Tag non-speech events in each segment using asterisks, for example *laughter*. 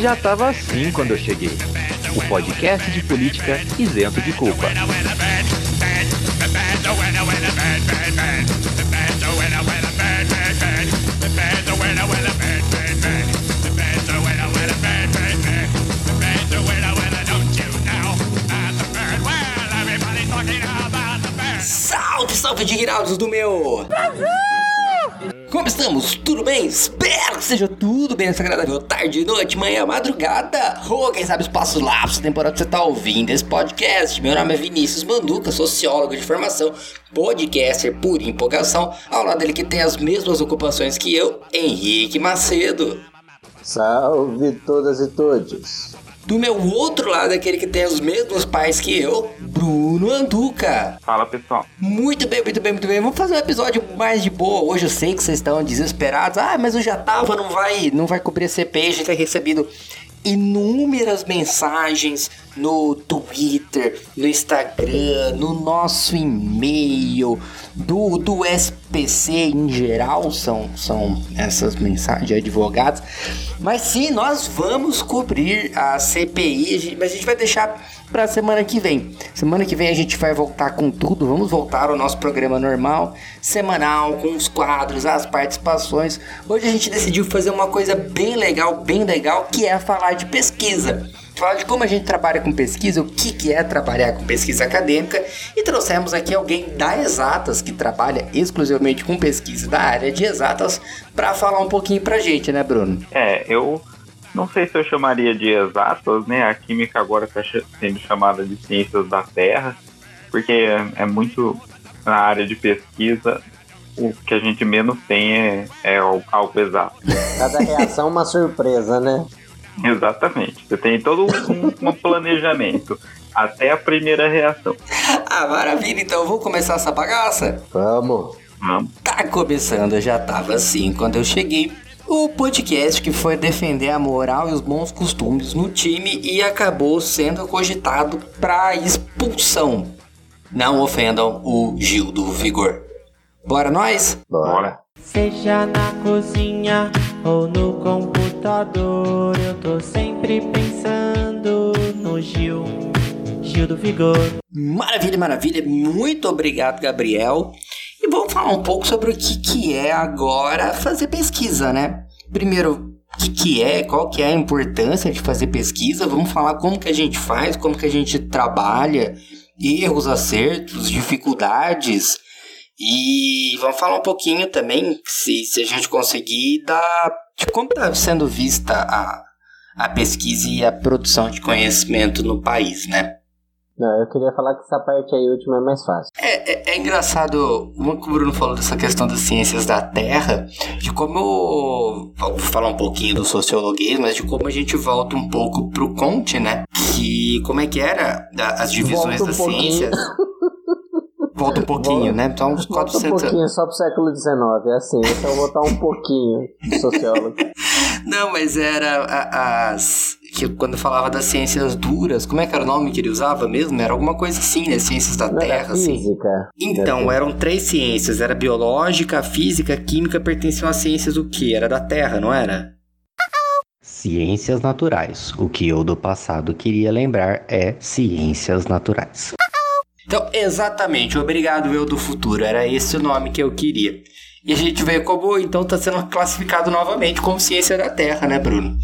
Já tava assim quando eu cheguei. O podcast de política isento de culpa. Salve, salve, dignados do meu! Como estamos? Tudo bem? Espero que seja tudo bem nessa agradável tarde, noite, manhã, madrugada. Ou quem sabe espaço lapso, temporada que você tá ouvindo esse podcast. Meu nome é Vinícius Manduca, sociólogo de formação, podcaster por empolgação. Ao lado dele que tem as mesmas ocupações que eu, Henrique Macedo. Salve todas e todos. Do meu outro lado, aquele que tem os mesmos pais que eu, Bruno Anduca. Fala pessoal. Muito bem, muito bem, muito bem. Vamos fazer um episódio mais de boa. Hoje eu sei que vocês estão desesperados. Ah, mas eu já tava, não vai, não vai cobrir a CPI. A gente tem recebido inúmeras mensagens no Twitter, no Instagram, no nosso e-mail, do, do SPC em geral, são, são essas mensagens de advogados. Mas sim, nós vamos cobrir a CPI, mas a gente vai deixar para semana que vem. Semana que vem a gente vai voltar com tudo, vamos voltar ao nosso programa normal, semanal, com os quadros, as participações. Hoje a gente decidiu fazer uma coisa bem legal, bem legal, que é falar de pesquisa. Falar de como a gente trabalha com pesquisa, o que, que é trabalhar com pesquisa acadêmica e trouxemos aqui alguém da Exatas que trabalha exclusivamente com pesquisa da área de Exatas para falar um pouquinho pra gente, né, Bruno? É, eu não sei se eu chamaria de exatas, né? A química agora está sendo chamada de ciências da Terra, porque é, é, muito na área de pesquisa. O que a gente menos tem é, é algo exato. Cada reação é uma surpresa, né? Exatamente. Você tem todo um, um planejamento até a primeira reação. Ah, maravilha. Então vamos começar essa bagaça? Vamos. Vamos. Tá começando, já tava assim quando eu cheguei o podcast que foi defender a moral e os bons costumes no time e acabou sendo cogitado para expulsão. Não ofendam o Gil do Vigor. Bora nós? Bora. Seja na cozinha ou no computador, eu tô sempre pensando no Gil, Gil do Vigor. Maravilha, maravilha. Muito obrigado, Gabriel. E vamos falar um pouco sobre o que, que é agora fazer pesquisa, né? Primeiro, o que, que é, qual que é a importância de fazer pesquisa, vamos falar como que a gente faz, como que a gente trabalha, erros, acertos, dificuldades, e vamos falar um pouquinho também, se, se a gente conseguir, da, de como está sendo vista a, a pesquisa e a produção de conhecimento no país, né? Não, eu queria falar que essa parte aí última é mais fácil. É, é, é engraçado, como o Bruno falou dessa questão das ciências da Terra, de como. Vou falar um pouquinho do sociologuismo, mas de como a gente volta um pouco pro Conte, né? Que como é que era as divisões Volta um das pouquinho. ciências. Volta um pouquinho, Volta- né? Então, uns Volta um 400 pouquinho só pro século XIX, é assim, esse eu vou botar um pouquinho de sociólogo. *laughs* Não, mas era a- as. Que quando falava das ciências duras, como é que era o nome que ele usava mesmo? Era alguma coisa assim, né? Ciências da Não era Terra, assim. física. Então, eram três ciências. Era biológica, física, química pertenciam às ciências do que? Era da Terra, não era? Ciências naturais. O que eu do passado queria lembrar é ciências naturais. Então, exatamente. Obrigado, eu do futuro. Era esse o nome que eu queria. E a gente vê como, então, está sendo classificado novamente como ciência da Terra, né, Bruno?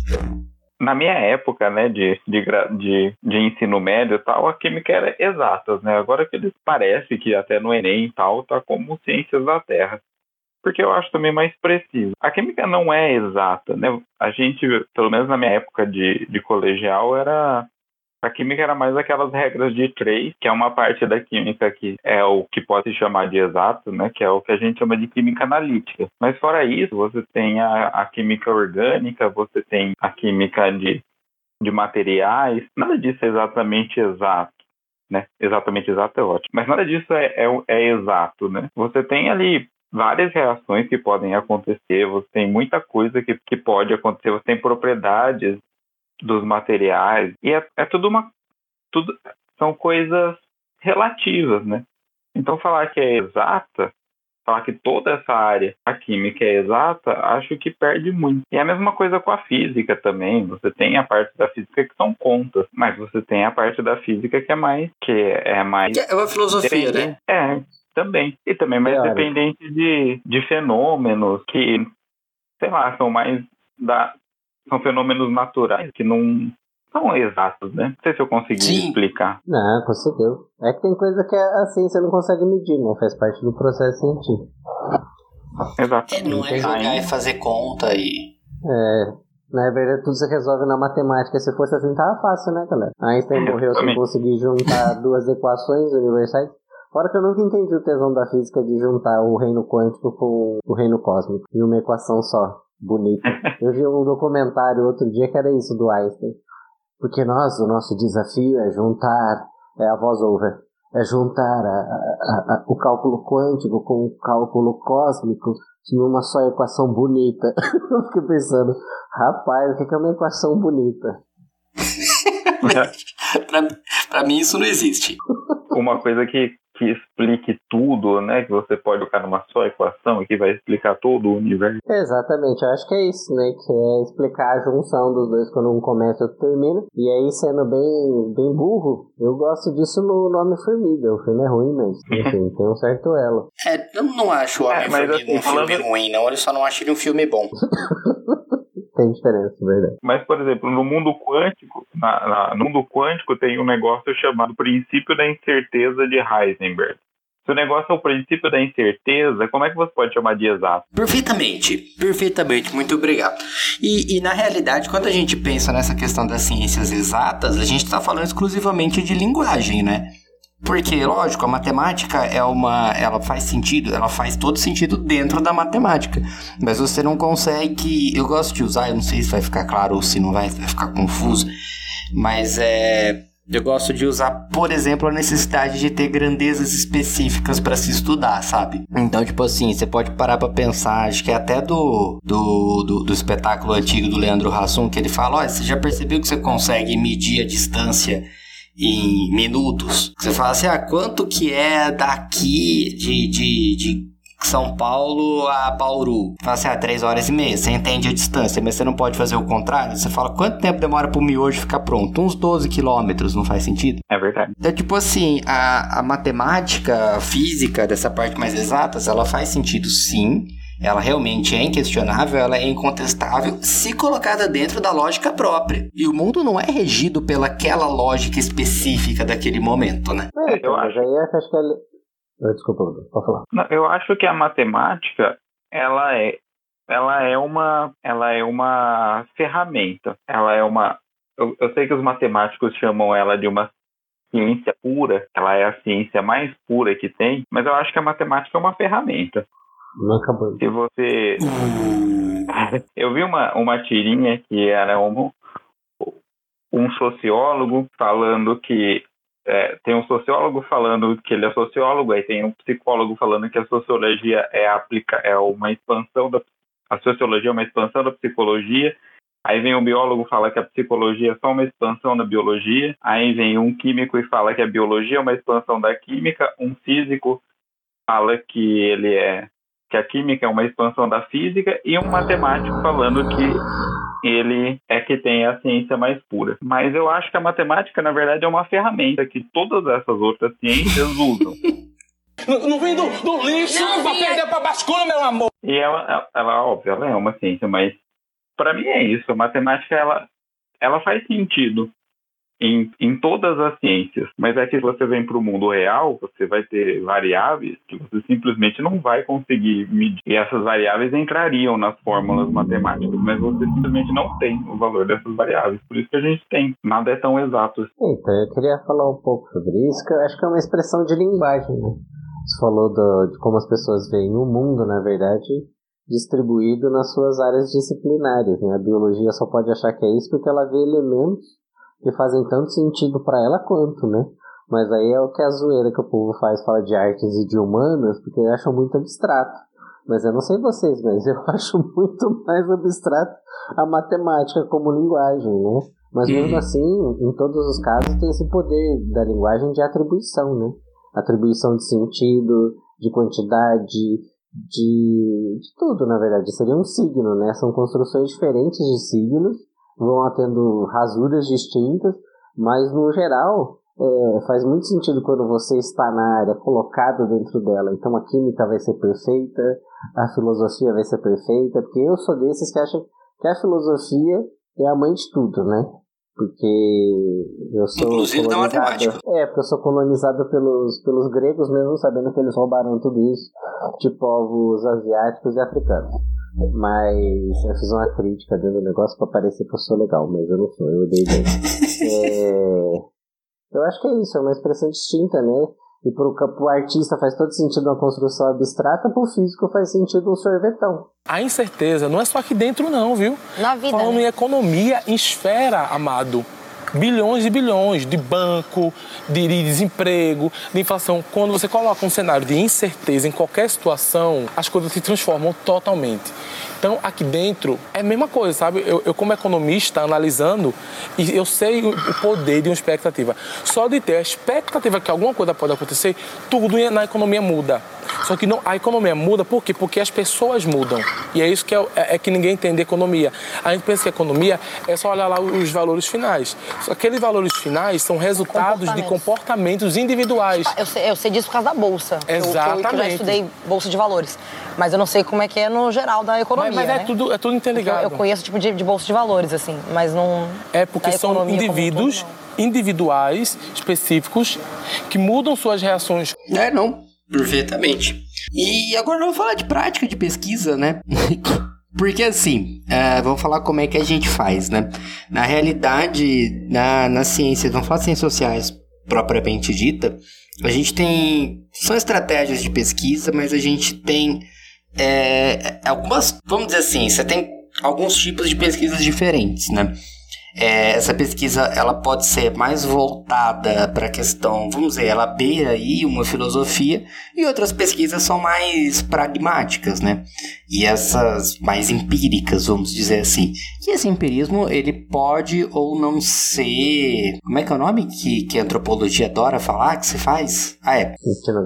Na minha época, né, de, de, de, de ensino médio e tal, a química era exatas, né? Agora que eles parece que até no Enem e tal, tá como ciências da Terra. Porque eu acho também mais preciso. A química não é exata, né? A gente, pelo menos na minha época de, de colegial, era a química era mais aquelas regras de três, que é uma parte da química que é o que pode se chamar de exato, né? Que é o que a gente chama de química analítica. Mas fora isso, você tem a, a química orgânica, você tem a química de, de materiais. Nada disso é exatamente exato. Né? Exatamente exato é ótimo. Mas nada disso é, é, é exato, né? Você tem ali várias reações que podem acontecer, você tem muita coisa que, que pode acontecer, você tem propriedades dos materiais e é, é tudo uma tudo são coisas relativas, né? Então falar que é exata falar que toda essa área, a química é exata, acho que perde muito. E é a mesma coisa com a física também. Você tem a parte da física que são contas, mas você tem a parte da física que é mais que é mais É uma filosofia, né? É, também. E também mais Teórico. dependente de, de fenômenos que, sei lá, são mais da. São fenômenos naturais que não são exatos, né? Não sei se eu consegui Sim. explicar. Não, conseguiu. É que tem coisa que a ciência não consegue medir, né? Faz parte do processo científico. Exato. É, não é jogar e fazer conta e. É, na verdade, tudo se resolve na matemática. Se fosse assim, tava fácil, né, galera? Einstein morreu sem Exatamente. conseguir juntar *laughs* duas equações universais. Fora que eu nunca entendi o tesão da física de juntar o reino quântico com o reino cósmico em uma equação só. Bonita. Eu vi um documentário outro dia que era isso do Einstein. Porque nós, o nosso desafio é juntar, é a voz over, é juntar a- a- a- o cálculo quântico com o cálculo cósmico numa só equação bonita. *laughs* Eu fiquei pensando, rapaz, o que que é uma equação bonita? *laughs* pra, pra mim isso não existe. Uma coisa que, que explique tudo, né? Que você pode colocar numa só equação e que vai explicar todo o universo. Exatamente, eu acho que é isso, né? Que é explicar a junção dos dois quando um começa e outro termina. E aí, sendo bem, bem burro, eu gosto disso no nome Formiga. O filme é ruim, mas *laughs* enfim, tem um certo elo. É, eu não acho o É, Homem mas Formiga assim, um filme falando- ruim, não. Eu só não acho ele um filme bom. *laughs* Tem diferença, verdade. Mas, por exemplo, no mundo quântico, na- na- no mundo quântico tem um negócio chamado princípio da incerteza de Heisenberg. Se o negócio é o princípio da incerteza, como é que você pode chamar de exato? Perfeitamente, perfeitamente, muito obrigado. E, e, na realidade, quando a gente pensa nessa questão das ciências exatas, a gente está falando exclusivamente de linguagem, né? Porque, lógico, a matemática é uma. Ela faz sentido, ela faz todo sentido dentro da matemática. Mas você não consegue. Eu gosto de usar, eu não sei se vai ficar claro ou se não vai, vai ficar confuso. Mas é. Eu gosto de usar, por exemplo, a necessidade de ter grandezas específicas para se estudar, sabe? Então, tipo assim, você pode parar pra pensar, acho que é até do, do, do, do espetáculo antigo do Leandro Hassum, que ele fala: Olha, você já percebeu que você consegue medir a distância em minutos? Você fala assim: Ah, quanto que é daqui de, de, de São Paulo a Bauru? Fala assim: Ah, três horas e meia. Você entende a distância, mas você não pode fazer o contrário. Você fala: Quanto tempo demora pro miojo ficar pronto? Uns 12 quilômetros, não faz sentido? É verdade. Então, tipo assim, a, a matemática, a física dessa parte mais exatas, ela faz sentido sim. Ela realmente é inquestionável, ela é incontestável, se colocada dentro da lógica própria. E o mundo não é regido pelaquela lógica específica daquele momento, né? É, eu acho- aí eu acho que é. Ah, Desculpa, pode falar. Não, eu acho que a matemática ela é ela é uma ela é uma ferramenta ela é uma eu, eu sei que os matemáticos chamam ela de uma ciência pura ela é a ciência mais pura que tem mas eu acho que a matemática é uma ferramenta Não acabou. se você eu vi uma uma tirinha que era um um sociólogo falando que é, tem um sociólogo falando que ele é sociólogo, aí tem um psicólogo falando que a sociologia é, aplica, é uma expansão da a sociologia é uma expansão da psicologia. Aí vem um biólogo fala que a psicologia é só uma expansão da biologia. Aí vem um químico e fala que a biologia é uma expansão da química. Um físico fala que ele é que a química é uma expansão da física e um matemático falando que ele é que tem a ciência mais pura. Mas eu acho que a matemática, na verdade, é uma ferramenta que todas essas outras ciências *laughs* usam. Não vem do, do lixo pra perder pra bascula, meu amor. E ela, ela, ela, óbvio, ela é uma ciência, mas para mim é isso. A matemática, ela, ela faz sentido em, em todas as ciências. Mas é que se você vem para o mundo real, você vai ter variáveis que você simplesmente não vai conseguir medir. E essas variáveis entrariam nas fórmulas matemáticas, mas você simplesmente não tem o valor dessas variáveis. Por isso que a gente tem. Nada é tão exato assim. Eu queria falar um pouco sobre isso, que eu acho que é uma expressão de linguagem, né? Você falou do- de como as pessoas veem o mundo, na verdade, distribuído nas suas áreas disciplinares, né? A biologia só pode achar que é isso porque ela vê elementos que fazem tanto sentido para ela quanto, né? Mas aí é o que a zoeira que o povo faz, fala de artes e de humanas, porque acham muito abstrato. Mas eu não sei vocês, mas eu *laughs* acho muito mais abstrato a matemática como linguagem, né? Mas mesmo Uhum. assim, em todos os casos, tem esse poder da linguagem de atribuição, né? Atribuição de sentido, de quantidade, de, de tudo, na verdade. Seria um signo, né? São construções diferentes de signos, vão tendo rasuras distintas, mas no geral é, faz muito sentido quando você está na área colocado dentro dela. Então a química vai ser perfeita, a filosofia vai ser perfeita, porque eu sou desses que acham que a filosofia é a mãe de tudo, né? Porque eu sou. Inclusive da matemática. É, porque eu sou colonizado pelos, pelos gregos, mesmo sabendo que eles roubaram tudo isso de povos asiáticos e africanos. Mas eu fiz uma crítica dentro do negócio pra parecer que eu sou legal, mas eu não sou, eu odeio *laughs* é, Eu acho que é isso, é uma expressão distinta, né? E pro, pro artista faz todo sentido uma construção abstrata, pro físico faz sentido um sorvetão. A incerteza não é só aqui dentro, não, viu? Na vida. Falando né? em economia, em esfera, amado. Bilhões e bilhões de banco, de desemprego, de inflação. Quando você coloca um cenário de incerteza em qualquer situação, as coisas se transformam totalmente. Então, aqui dentro é a mesma coisa, sabe? Eu, eu como economista, analisando, e eu sei o o poder de uma expectativa. Só de ter a expectativa que alguma coisa pode acontecer, tudo na economia muda. Só que não, a economia muda por quê? Porque as pessoas mudam. E é isso que, é, é- é que ninguém entende economia. A gente pensa que economia é só olhar lá os valores finais. Aqueles valores finais são resultados de Comportamentos. comportamentos individuais. Eu sei, eu sei disso por causa da bolsa. que eu- que Eu, que eu Exatamente. estudei bolsa de valores. Mas eu não sei como é que é no geral da economia. Mas, mas é, né? tudo, é tudo interligado. Eu, eu conheço tipo de, de bolsa de valores, assim, mas não. É porque são todo, indivíduos não. individuais, específicos, que mudam suas reações. É, não, perfeitamente. E agora vamos falar de prática de pesquisa, né? *laughs* Porque assim, é, vamos falar como é que a gente faz, né? Na realidade, na, na ciência, vamos falar de ciências sociais propriamente dita, a gente tem. São estratégias de pesquisa, mas a gente tem é, algumas. Vamos dizer assim, você tem alguns tipos de pesquisas diferentes, né? É, essa pesquisa ela pode ser mais voltada para a questão, vamos dizer, ela beira aí uma filosofia e outras pesquisas são mais pragmáticas, né? E essas mais empíricas, vamos dizer assim. E esse empirismo ele pode ou não ser, como é que é o nome que, que a antropologia adora falar que se faz? Ah, é.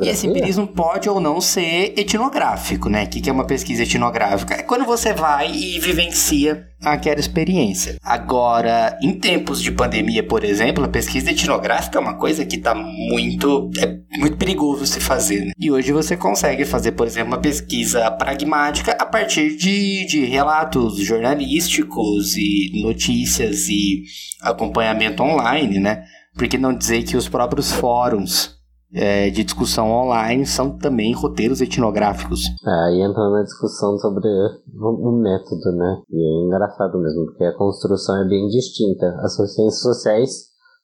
E esse empirismo pode ou não ser etnográfico, né? O que que é uma pesquisa etnográfica? É quando você vai e vivencia aquela experiência. Agora, em tempos de pandemia, por exemplo, a pesquisa etnográfica é uma coisa que está muito é muito perigoso se fazer. Né? E hoje você consegue fazer, por exemplo, uma pesquisa pragmática a partir de, de relatos jornalísticos e notícias e acompanhamento online, né? Por que não dizer que os próprios fóruns é, de discussão online são também roteiros etnográficos. Aí entra na discussão sobre o método, né? E é engraçado mesmo, porque a construção é bem distinta. As ciências sociais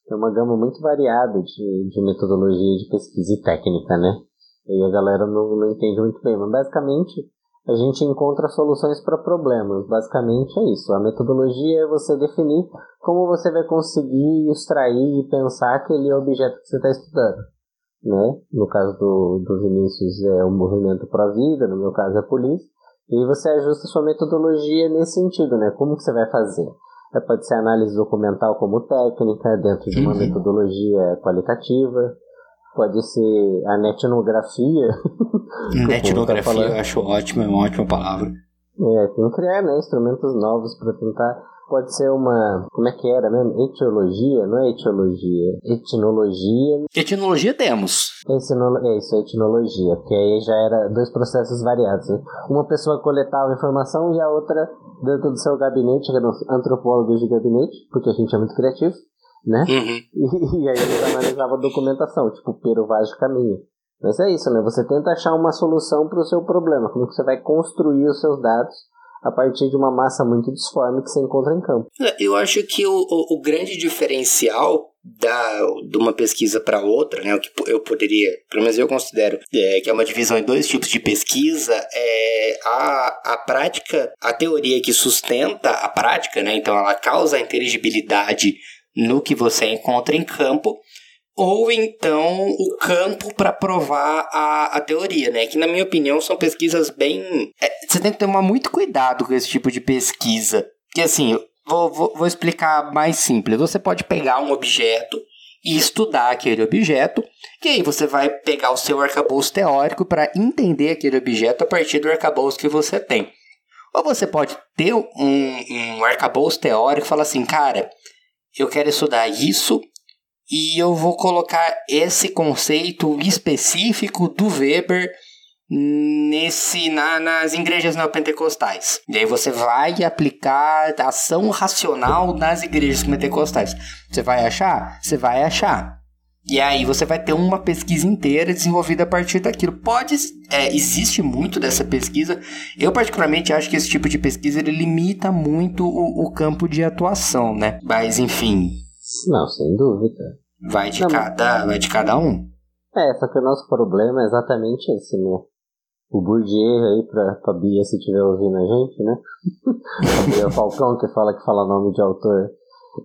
têm uma gama muito variada de, de metodologia de pesquisa e técnica, né? E a galera não, não entende muito bem. Mas basicamente a gente encontra soluções para problemas. Basicamente é isso. A metodologia é você definir como você vai conseguir extrair e pensar aquele objeto que você está estudando né? No caso do, do Vinícius é o movimento para vida, no meu caso é a polícia. E você ajusta sua metodologia nesse sentido, né? Como que você vai fazer? É, pode ser análise documental como técnica, dentro de uma Uhum. metodologia qualitativa. Pode ser a netnografia. povo tá eu acho ótimo, é uma ótima palavra. É, tem que criar né, instrumentos novos para tentar. Pode ser uma. Como é que era mesmo? Etiologia? Não é etiologia. Etnologia. Etnologia temos. Etnolo- É isso, é etnologia. Porque aí já era dois processos variados. Né? Uma pessoa coletava informação e a outra, dentro do seu gabinete, que eram antropólogos de gabinete, porque a gente é muito criativo, né? Uhum. *laughs* E, e aí eles analisavam a documentação, tipo, Pero Vaz de Caminho. Mas é isso, né? Você tenta achar uma solução para o seu problema. Como que você vai construir os seus dados a partir de uma massa muito disforme que você encontra em campo. Eu acho que o, o, o grande diferencial da, de uma pesquisa para outra, né, o que eu poderia, pelo menos eu considero, é, que é uma divisão em dois tipos de pesquisa, é a, a prática, a teoria que sustenta a prática, né, então ela causa a inteligibilidade no que você encontra em campo, ou então o campo para provar a, a teoria, né? Que na minha opinião são pesquisas bem. é, você tem que tomar muito cuidado com esse tipo de pesquisa. Que assim, vou, vou, vou explicar mais simples. Você pode pegar um objeto e estudar aquele objeto, e aí você vai pegar o seu arcabouço teórico para entender aquele objeto a partir do arcabouço que você tem. Ou você pode ter um, um arcabouço teórico e falar assim, cara, eu quero estudar isso e eu vou colocar esse conceito específico do Weber nesse na, nas igrejas neopentecostais. E aí você vai aplicar ação racional nas igrejas pentecostais. Você vai achar? Você vai achar. E aí você vai ter uma pesquisa inteira desenvolvida a partir daquilo. Pode, é, existe muito dessa pesquisa. Eu particularmente acho que esse tipo de pesquisa ele limita muito o, o campo de atuação, né? Mas enfim. Não, sem dúvida. Vai de Não, cada, vai de cada um. É, só que o nosso problema é exatamente esse, né? O Bourdieu aí, pra, pra Bia, se estiver ouvindo a gente, né? *laughs* a Bia Falcão, que fala que fala nome de autor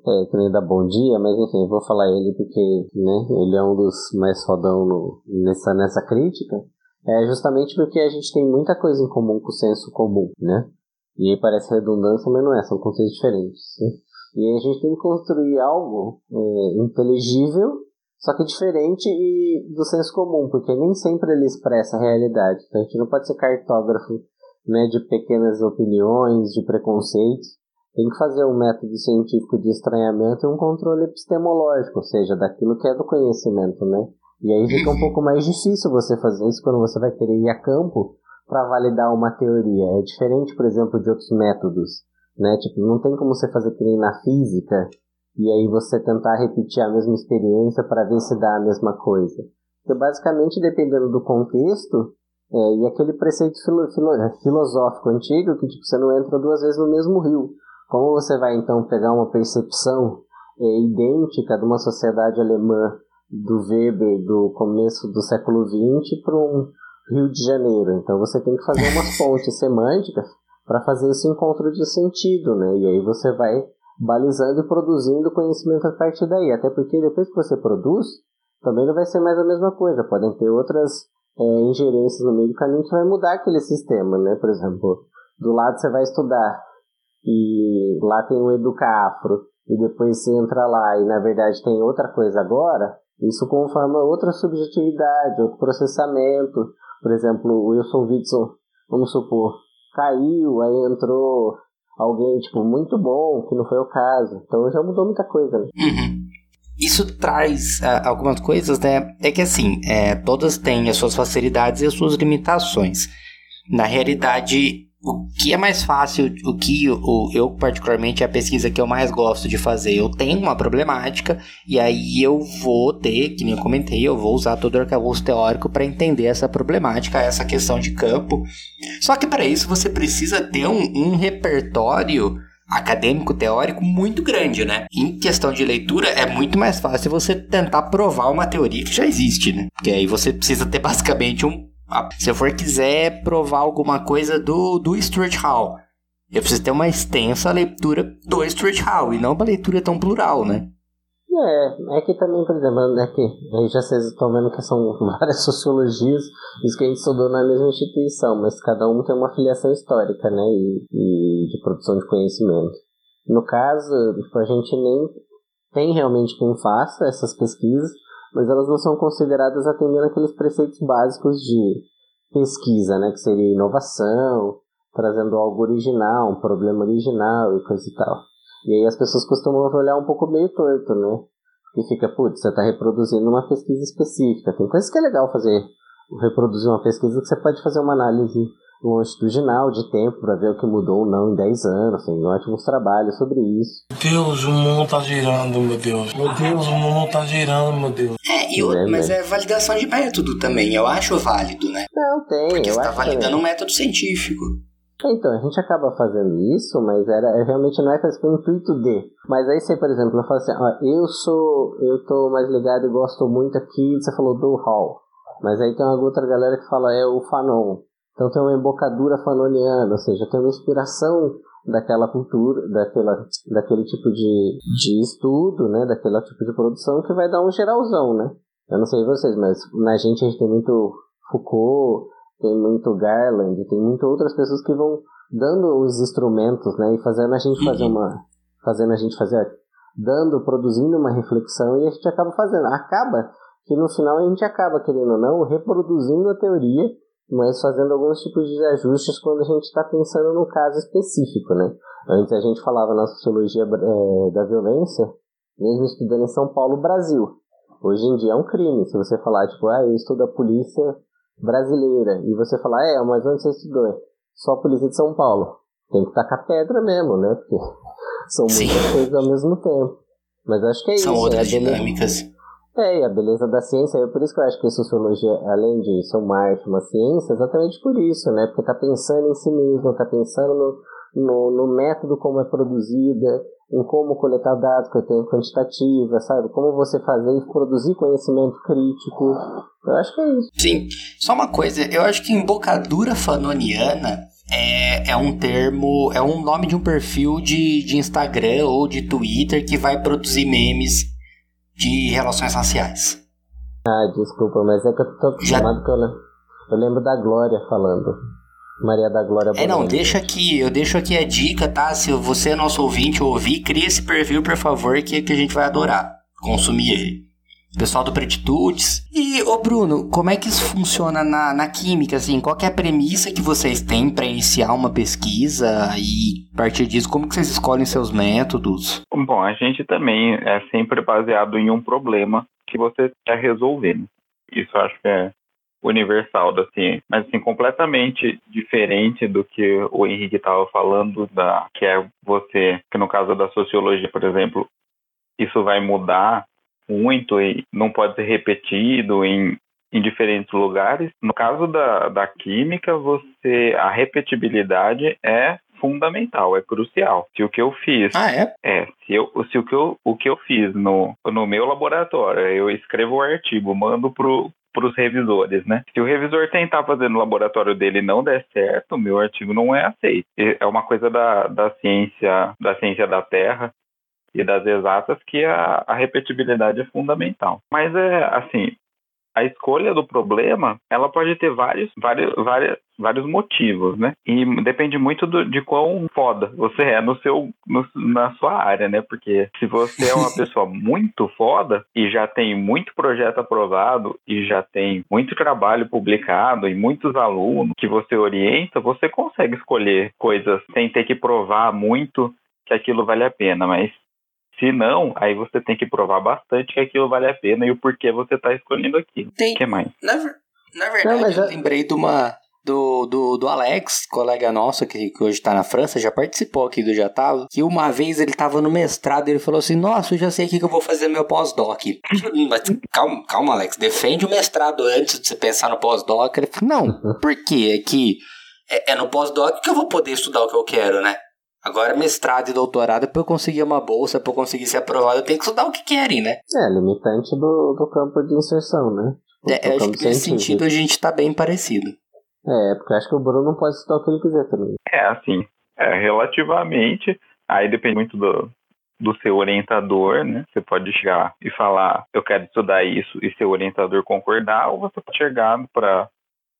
é, que nem dá bom dia, mas enfim, vou falar ele porque, né, ele é um dos mais fodão no, nessa, nessa crítica. É justamente porque a gente tem muita coisa em comum com o senso comum, né? E aí parece redundância, mas não é, são conceitos diferentes. Né? E aí a gente tem que construir algo é, inteligível só que diferente e do senso comum, porque nem sempre ele expressa a realidade. Então a gente não pode ser cartógrafo né, de pequenas opiniões, de preconceitos. Tem que fazer um método científico de estranhamento e um controle epistemológico, ou seja, daquilo que é do conhecimento, né? E aí fica um pouco mais difícil você fazer isso quando você vai querer ir a campo para validar uma teoria. É diferente, por exemplo, de outros métodos, né? Tipo, não tem como você fazer que nem na física, e aí você tentar repetir a mesma experiência para ver se dá a mesma coisa. Porque basicamente, dependendo do contexto, é, e aquele preceito filo, filo, é, filosófico antigo, que tipo, você não entra duas vezes no mesmo rio. Como você vai então pegar uma percepção é, idêntica de uma sociedade alemã do Weber do começo do século XX para um Rio de Janeiro? Então você tem que fazer umas *laughs* pontes semânticas para fazer esse encontro de sentido, né? E aí você vai balizando e produzindo conhecimento a partir daí. Até porque depois que você produz, também não vai ser mais a mesma coisa. Podem ter outras é, ingerências no meio do caminho que vai mudar aquele sistema, né? Por exemplo, do lado você vai estudar e lá tem o Educa Afro e depois você entra lá e na verdade tem outra coisa agora, isso conforma outra subjetividade, outro processamento. Por exemplo, o Wilson Witson, vamos supor, caiu, aí entrou alguém, tipo, muito bom, que não foi o caso. Então já mudou muita coisa, né? Uhum. Isso traz uh, algumas coisas, né? É que assim, é, todas têm as suas facilidades e as suas limitações. Na realidade, o que é mais fácil, o que o, eu particularmente é a pesquisa que eu mais gosto de fazer. Eu tenho uma problemática e aí eu vou ter, que nem eu comentei, eu vou usar todo o arcabouço teórico para entender essa problemática, essa questão de campo. Só que para isso você precisa ter um, um repertório acadêmico teórico muito grande, né? Em questão de leitura é muito mais fácil você tentar provar uma teoria que já existe, né? Porque aí você precisa ter basicamente um se eu for quiser provar alguma coisa do, do Stuart Hall, eu preciso ter uma extensa leitura do Stuart Hall e não uma leitura tão plural, né? É, é que também, por exemplo, é que aí já vocês estão vendo que são *laughs* várias sociologias, isso que a gente estudou na mesma instituição, mas cada um tem uma filiação histórica, né, e, e de produção de conhecimento. No caso, tipo, a gente nem tem realmente quem faça essas pesquisas, mas elas não são consideradas atendendo aqueles preceitos básicos de pesquisa, né, que seria inovação, trazendo algo original, um problema original e coisa e tal. E aí as pessoas costumam olhar um pouco meio torto, né? Que fica, putz, você está reproduzindo uma pesquisa específica. Tem coisas que é legal fazer, reproduzir uma pesquisa que você pode fazer uma análise longitudinal de tempo para ver o que mudou ou não em 10 anos. Tem ótimos trabalhos sobre isso. Meu Deus, o mundo tá girando, meu Deus. Meu Deus, o mundo tá girando, meu Deus. E o, É, mas né? é validação de método também, eu acho válido, né? Não, tem. Porque você tá acho validando também. um método científico. Então, a gente acaba fazendo isso, mas era é, realmente não é com o intuito de. Mas aí você, por exemplo, eu falo assim, ó, eu sou, eu tô mais ligado e gosto muito aqui, você falou do Hall. Mas aí tem uma outra galera que fala é o Fanon. Então tem uma embocadura fanoniana, ou seja, tem uma inspiração daquela cultura, daquela, daquele tipo de, de estudo, né, daquele tipo de produção que vai dar um geralzão, né. Eu não sei vocês, mas na gente a gente tem muito Foucault, tem muito Garland, tem muitas outras pessoas que vão dando os instrumentos, né, e fazendo a gente fazer uma, fazendo a gente fazer dando, produzindo uma reflexão e a gente acaba fazendo. Acaba que no final a gente acaba, querendo ou não, reproduzindo a teoria, mas fazendo alguns tipos de ajustes quando a gente está pensando no caso específico, né? Antes a gente falava na sociologia é, da violência, mesmo estudando em São Paulo, Brasil. Hoje em dia é um crime. Se você falar, tipo, ah, eu estudo a polícia brasileira, e você falar, é, mas onde você estudou? Só a polícia de São Paulo. Tem que tacar pedra mesmo, né? Porque *laughs* são muitas Sim. coisas ao mesmo tempo. Mas acho que é são isso. São outras é dinâmicas. É, e a beleza da ciência, é por isso que eu acho que a sociologia, além de ser uma arte, uma ciência, exatamente por isso, né? Porque tá pensando em si mesmo, tá pensando no, no, no método como é produzida, em como coletar dados que eu tenho quantitativa, sabe? Como você fazer e produzir conhecimento crítico. Eu acho que é isso. Sim. Só uma coisa, eu acho que embocadura fanoniana é, é um termo, é um nome de um perfil de, de Instagram ou de Twitter que vai produzir memes de relações raciais. Ah, desculpa, mas é que eu tô acostumado Já... que eu, eu lembro da Glória falando. Maria da Glória É, não, deixa aqui, eu deixo aqui a dica, tá? Se você é nosso ouvinte ouvir, cria esse perfil, por favor, que, que a gente vai adorar consumir ele. Pessoal do Pretitudes. E, ô Bruno, como é que isso funciona na, na química, assim? Qual é a premissa que vocês têm para iniciar uma pesquisa e, a partir disso, como que vocês escolhem seus métodos? Bom, a gente também é sempre baseado em um problema que você quer resolver. Isso acho que é universal da ciência, mas assim completamente diferente do que o Henrique estava falando da que é você, que no caso da sociologia, por exemplo, isso vai mudar muito e não pode ser repetido em, em diferentes lugares. No caso da, da química, você a repetibilidade é fundamental, é crucial. Se o que eu fiz ah, é? é se, eu, se o, que eu, o que eu fiz no, no meu laboratório, eu escrevo o artigo, mando pro, para os revisores, né? Se o revisor tentar fazer no laboratório dele e não der certo, o meu artigo não é aceito. É uma coisa da, da ciência da ciência da Terra e das exatas que a, a repetibilidade é fundamental. Mas é assim, a escolha do problema, ela pode ter vários, vários, vários, vários motivos, né? E depende muito do, de quão foda você é no seu, no, na sua área, né? Porque se você é uma *laughs* pessoa muito foda e já tem muito projeto aprovado e já tem muito trabalho publicado e muitos alunos que você orienta, você consegue escolher coisas sem ter que provar muito que aquilo vale a pena, mas se não, aí você tem que provar bastante que aquilo vale a pena e o porquê você está escolhendo aquilo. Tem. O que mais? Na, na verdade, não, eu lembrei de uma. Do, do, do Alex, colega nosso que, que hoje está na França, já participou aqui do Já Tava, que uma vez ele estava no mestrado e ele falou assim: Nossa, eu já sei o que, que eu vou fazer no meu pós-doc. *laughs* Mas calma, calma, Alex, defende o mestrado antes de você pensar no pós-doc. Ele falou: Não, por quê? É que é, é no pós-doc que eu vou poder estudar o que eu quero, né? Agora, mestrado e doutorado, para eu conseguir uma bolsa, para eu conseguir ser aprovado, eu tenho que estudar o que querem, né? É, limitante do, do campo de inserção, né? É, eu acho que nesse sentido a gente tá bem parecido. É, porque eu acho que o Bruno não pode estudar o que ele quiser também. É, assim, é, relativamente, aí depende muito do, do seu orientador, né? Você pode chegar e falar, eu quero estudar isso, e seu orientador concordar, ou você pode chegar para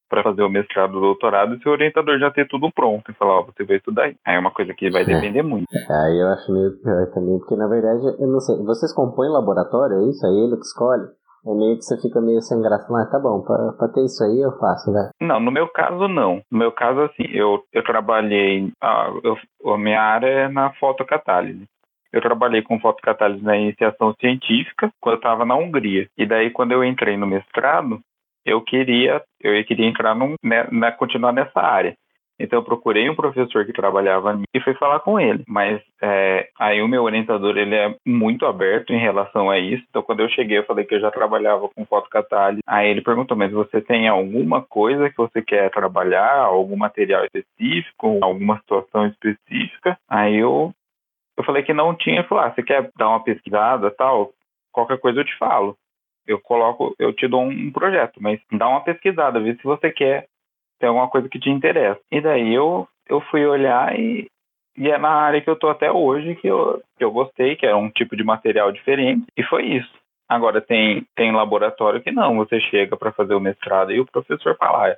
para fazer o mestrado, o doutorado, e seu orientador já ter tudo pronto e falar, ó, oh, você vai estudar aí. Aí é uma coisa que vai depender muito. Aí eu acho meio pior também, porque na verdade, eu não sei, vocês compõem laboratório, é isso? É ele que escolhe? É meio que você fica meio sem graça. Mas tá bom, pra, pra ter isso aí eu faço, né? Não, no meu caso não. No meu caso, assim, eu, eu trabalhei. Ah, eu, a minha área é na fotocatálise. Eu trabalhei com fotocatálise na iniciação científica quando eu estava na Hungria. E daí, quando eu entrei no mestrado, eu queria eu queria entrar num, né, né, continuar nessa área. Então eu procurei um professor que trabalhava e fui falar com ele. Mas é, aí o meu orientador ele é muito aberto em relação a isso. Então quando eu cheguei eu falei que eu já trabalhava com fotocatálise. Aí ele perguntou: mas você tem alguma coisa que você quer trabalhar, algum material específico, alguma situação específica? Aí eu eu falei que não tinha. Falou: ah, você quer dar uma pesquisada, tal? Qualquer coisa eu te falo eu coloco, eu te dou um projeto, mas dá uma pesquisada, vê se você quer ter alguma coisa que te interessa. E daí eu, eu fui olhar e, e é na área que eu tô até hoje que eu, que eu gostei, que era um tipo de material diferente, e foi isso. Agora tem, tem laboratório que não, você chega para fazer o mestrado e o professor fala,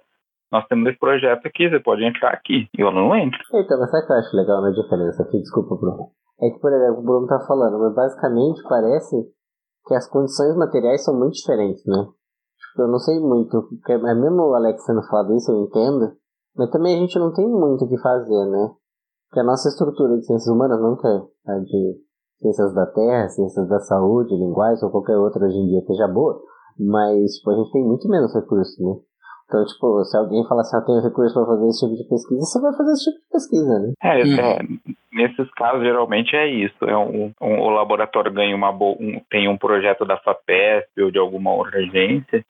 nós temos esse projeto aqui, você pode entrar aqui. E eu não entro. Então, mas sabe que eu acho legal na diferença aqui? Desculpa, Bruno. É que, por exemplo, o Bruno tá falando, mas basicamente parece que as condições materiais são muito diferentes, né? Tipo, eu não sei muito, porque é mesmo o Alex sendo falado isso, eu entendo, mas também a gente não tem muito o que fazer, né? Porque a nossa estrutura de ciências humanas, não que a de ciências da terra, ciências da saúde, linguagem ou qualquer outra hoje em dia esteja boa, mas tipo, a gente tem muito menos recursos, né? Então, tipo, se alguém falar assim, eu tenho recurso para fazer esse tipo de pesquisa, você vai fazer esse tipo de pesquisa, né? É, Uhum. é, nesses casos geralmente é isso. É um, um- o laboratório ganha uma bo- um- tem um projeto da FAPESP ou de alguma outra agência,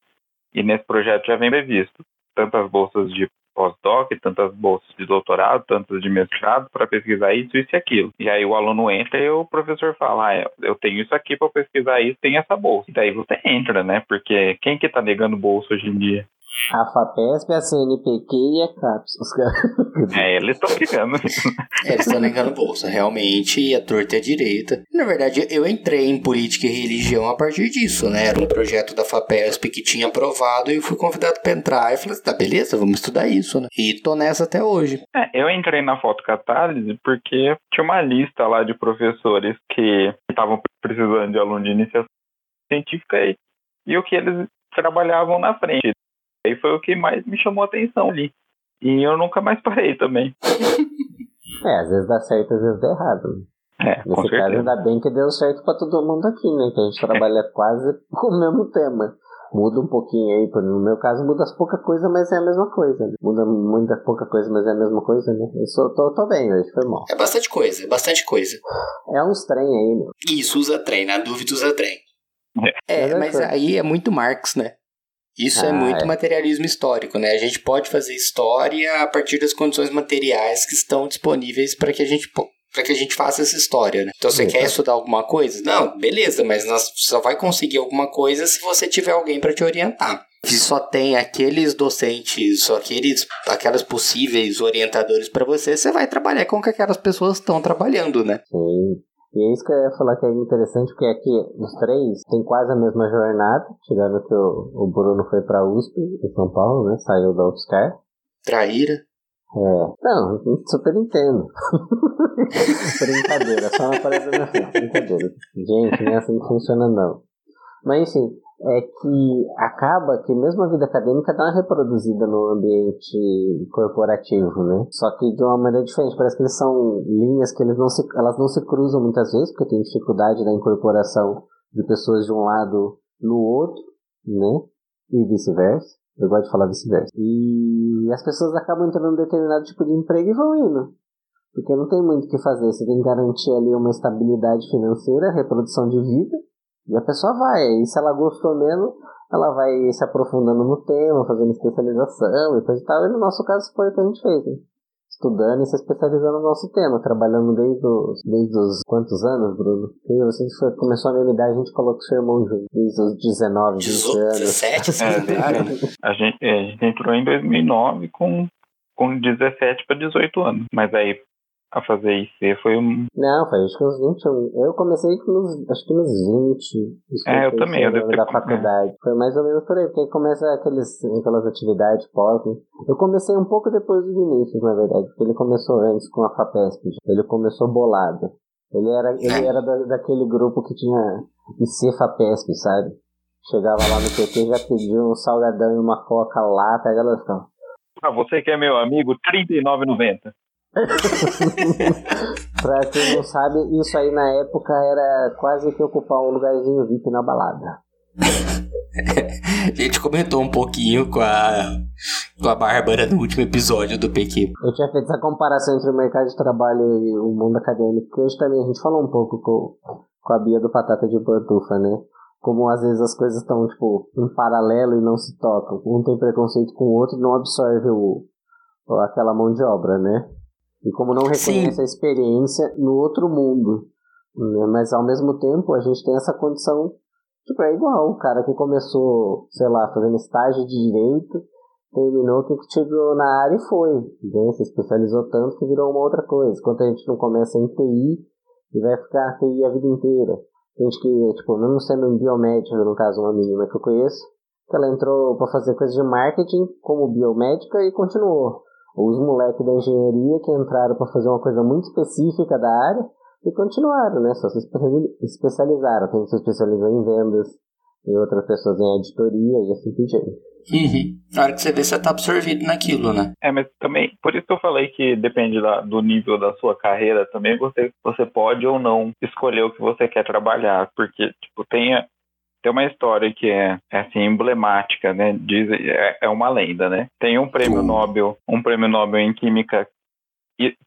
e nesse projeto já vem previsto tantas bolsas de pós-doc, tantas bolsas de doutorado, tantas de mestrado para pesquisar isso, isso e aquilo. E aí o aluno entra e o professor fala, ah, eu tenho isso aqui para pesquisar isso, tem essa bolsa. E daí você entra, né? Porque quem que tá negando bolsa hoje em dia? A FAPESP, a CNPq e a CAPES. Os caras. É, eles estão negando. É, eles estão negando bolsa, realmente, e a torta é a direita. Na verdade, eu entrei em política e religião a partir disso, né? Era um projeto da FAPESP que tinha aprovado e eu fui convidado para entrar. E falei, assim, tá, beleza, vamos estudar isso, né? E tô nessa até hoje. É, eu entrei na fotocatálise porque tinha uma lista lá de professores que estavam precisando de aluno de iniciação científica e, e o que eles trabalhavam na frente. Aí foi o que mais me chamou a atenção ali. E eu nunca mais parei também. É, às vezes dá certo, às vezes dá errado. né? É, com Nesse caso, certeza. ainda bem que deu certo pra todo mundo aqui, né? Que a gente trabalha *laughs* quase com o mesmo tema. Muda um pouquinho aí, no meu caso muda pouca coisa, mas é a mesma coisa. Né? Muda muita pouca coisa, mas é a mesma coisa, né? Eu sou, tô, tô bem hoje, foi mal. É bastante coisa, é bastante coisa. É uns trem aí, meu. Isso, usa trem, na dúvida usa trem. É, Mas é mas coisa. aí é muito Marx, né? Isso é Ah, muito é. materialismo histórico, né? A gente pode fazer história a partir das condições materiais que estão disponíveis para que a gente para que a gente faça essa história, né? Então você Exato. quer estudar alguma coisa? Não, beleza, mas nós só vai conseguir alguma coisa se você tiver alguém para te orientar. Se só tem aqueles docentes, só aqueles aquelas possíveis orientadores para você, você vai trabalhar com o que aquelas pessoas estão trabalhando, né? Sim. E é isso que eu ia falar que é interessante, porque aqui os três tem quase a mesma jornada, tirando que o, o Bruno foi pra USP, em São Paulo, né? Saiu da UFSCar. Traíra. É. Não, super entendo. *laughs* brincadeira, só não aparece na frente. Brincadeira. Gente, não é assim que funciona não. Mas enfim, é que acaba que mesmo a vida acadêmica dá uma reproduzida no ambiente corporativo, né? Só que de uma maneira diferente. Parece que eles são linhas que eles não se, elas não se cruzam muitas vezes, porque tem dificuldade da incorporação de pessoas de um lado no outro, né? E vice-versa. Eu gosto de falar vice-versa. E as pessoas acabam entrando em determinado tipo de emprego e vão indo. Porque não tem muito o que fazer. Você tem que garantir ali uma estabilidade financeira, reprodução de vida. E a pessoa vai. E se ela gostou mesmo, ela vai se aprofundando no tema, fazendo especialização e coisa e tal. E no nosso caso foi o que a gente fez. Né? Estudando e se especializando no nosso tema. Trabalhando desde os, desde os quantos anos, Bruno? Porque você foi, começou a minha idade, a gente colocou seu irmão junto. Desde os 19, 20 18, anos. 17, *laughs* É, assim. A gente, é, a gente entrou em 2009 com, com 17 para 18 anos. Mas aí a fazer IC foi um. Não, foi acho que uns 21. Eu comecei acho que nos 20. Isso É, eu também, eu o devo ter da faculdade. Foi mais ou menos por aí, porque aí começa aqueles, aquelas atividades pós, né? Eu comecei um pouco depois do Vinícius, na verdade, porque ele começou antes com a FAPESP. Ele começou bolado. Ele era, ele era da, daquele grupo que tinha IC FAPESP, sabe? Chegava lá no PT já pediu um salgadão e uma coca lá, pega ficam. Ah, você que é meu amigo, R$ 39,90. *laughs* Pra quem não sabe, isso aí na época era quase que ocupar um lugarzinho VIP na balada. A *laughs* gente comentou um pouquinho com a, com a Bárbara no último episódio do PQ. Eu tinha feito essa comparação entre o mercado de trabalho e o mundo acadêmico, que hoje também a gente falou um pouco com, com a Bia do Patata de Pantufa, né? Como às vezes as coisas estão, tipo, em paralelo e não se tocam. Um tem preconceito com o outro e não absorve o- aquela mão de obra, né? E como não reconhece Sim. a experiência no outro mundo. Né? Mas ao mesmo tempo a gente tem essa condição, tipo, é igual o cara que começou, sei lá, fazendo estágio de direito, terminou que chegou na área e foi. Né? Se especializou tanto que virou uma outra coisa. Enquanto a gente não começa em TI e vai ficar TI a vida inteira. Tem gente que, tipo, mesmo sendo um biomédico, no caso, uma menina que eu conheço, que ela entrou para fazer coisa de marketing como biomédica e continuou. Os moleques da engenharia que entraram para fazer uma coisa muito específica da área E continuaram, né? Só se especiali- especializaram. Tem que se especializou em vendas, e outras pessoas em editoria e assim por diante. Uhum. Na hora que você vê, você tá absorvido naquilo, né? É, mas também, por isso que eu falei que depende da- do nível da sua carreira também, você, você pode ou não escolher o que você quer trabalhar, porque, tipo, tem, a- tem uma história que é, é, assim, emblemática, né, diz, é, é uma lenda, né, tem um prêmio. Nobel, um prêmio Nobel em Química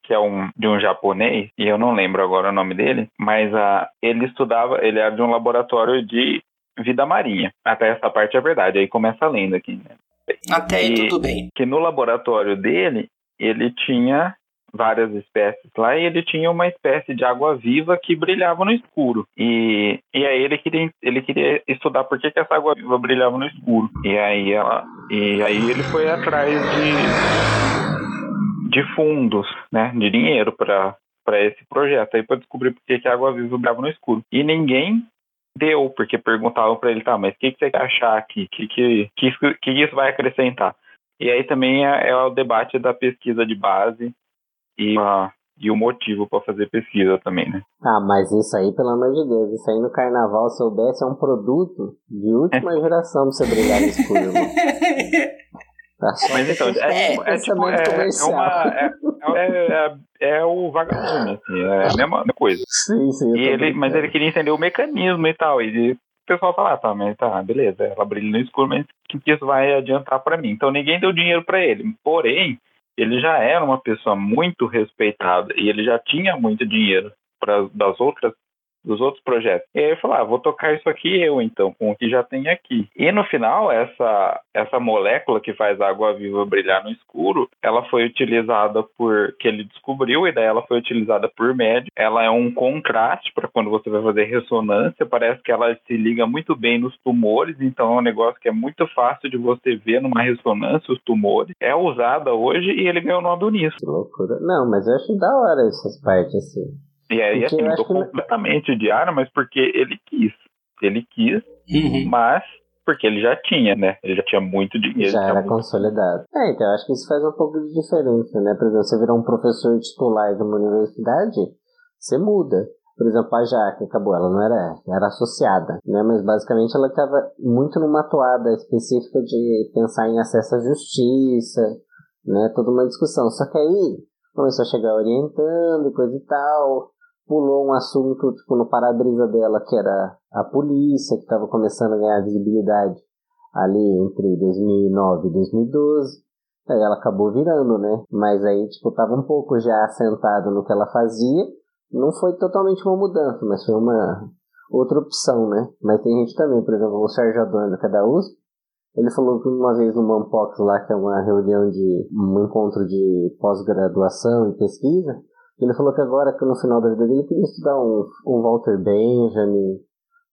que é um de um japonês, e eu não lembro agora o nome dele, mas a, ele estudava, ele era de um laboratório de vida marinha. Até essa parte é verdade, aí começa a lenda aqui, né? Até aí E- tudo bem. que no laboratório dele, ele tinha várias espécies lá e ele tinha uma espécie de água viva que brilhava no escuro. E, e aí ele queria, ele queria estudar por que, que essa água viva brilhava no escuro. E aí ela e aí ele foi atrás de de fundos, né, de dinheiro para para esse projeto aí para descobrir por que, que a água viva brilhava no escuro. E ninguém deu, porque perguntavam para ele, tá, mas o que, que você quer achar aqui? O que, que, que, isso, que isso vai acrescentar? E aí também é, é o debate da pesquisa de base e, a- e o motivo para fazer pesquisa também, né? Ah, mas isso aí, pelo amor de Deus, isso aí no carnaval, se soubesse, é um produto de última geração pra você brilhar no escuro, irmão. *laughs* Tá Mas então, é, é, tipo, pensamento é, é, comercial. uma, é, é, é, é o vagabundo, assim, é a mesma coisa. Sim, sim. E ele, mas ele queria entender o mecanismo e tal. E o pessoal fala, ah, tá, mas tá, beleza, ela brilha no escuro, mas o que, que isso vai adiantar para mim? Então ninguém deu dinheiro para ele. Porém, ele já era uma pessoa muito respeitada e ele já tinha muito dinheiro para das outras dos outros projetos. E aí ele falou, ah, vou tocar isso aqui eu então, com o que já tem aqui. E no final, essa essa molécula que faz a água viva brilhar no escuro, ela foi utilizada por que ele descobriu e daí ela foi utilizada por médico. Ela é um contraste para quando você vai fazer ressonância, parece que ela se liga muito bem nos tumores, então é um negócio que é muito fácil de você ver numa ressonância os tumores. É usada hoje e ele ganhou Nobel nisso. Que loucura. Não, mas eu acho da hora essas partes, assim. E aí Porque assim, mudou que- completamente de área, mas porque ele quis. Ele quis, Uhum. mas porque ele já tinha, né? Ele já tinha muito dinheiro. Já era muito- consolidado. É, então eu acho que isso faz um pouco de diferença, né? Por exemplo, você virar um professor titular de uma universidade, você muda. Por exemplo, a Jaque acabou, ela não era, era associada, né? Mas basicamente ela estava muito numa toada específica de pensar em acesso à justiça, né? Toda uma discussão. Só que aí começou a chegar orientando e coisa e tal. Pulou um assunto, tipo, no para-brisa dela, que era a polícia, que estava começando a ganhar visibilidade ali entre 2009 e 2012. Aí ela acabou virando, né? Mas aí, tipo, tava um pouco já assentado no que ela fazia. Não foi totalmente uma mudança, mas foi uma outra opção, né? Mas tem gente também, por exemplo, o Sérgio Adorno, que é da USP, ele falou que uma vez no Manpox lá, que é uma reunião de um encontro de pós-graduação e pesquisa, ele falou que agora, que no final da vida dele, ele queria estudar um, um Walter Benjamin,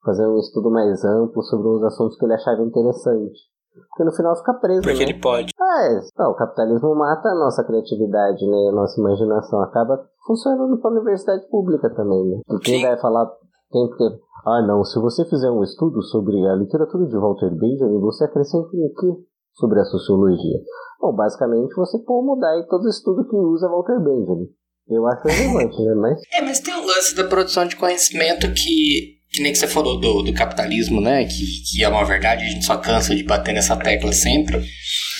fazer um estudo mais amplo sobre uns assuntos que ele achava interessante. Porque no final fica preso, Porque né? ele pode. É. Não, o capitalismo mata a nossa criatividade, né? A nossa imaginação acaba funcionando para a universidade pública também, né? E quem vai falar... Quem porque... Ah, não, se você fizer um estudo sobre a literatura de Walter Benjamin, você acrescenta o quê sobre a sociologia? Bom, basicamente você pode mudar aí todo estudo que usa Walter Benjamin. Eu acho relevante, né? Mas É, mas tem um lance da produção de conhecimento que, que nem que você falou do, do capitalismo, né? Que, que é uma verdade, a gente só cansa de bater nessa tecla sempre.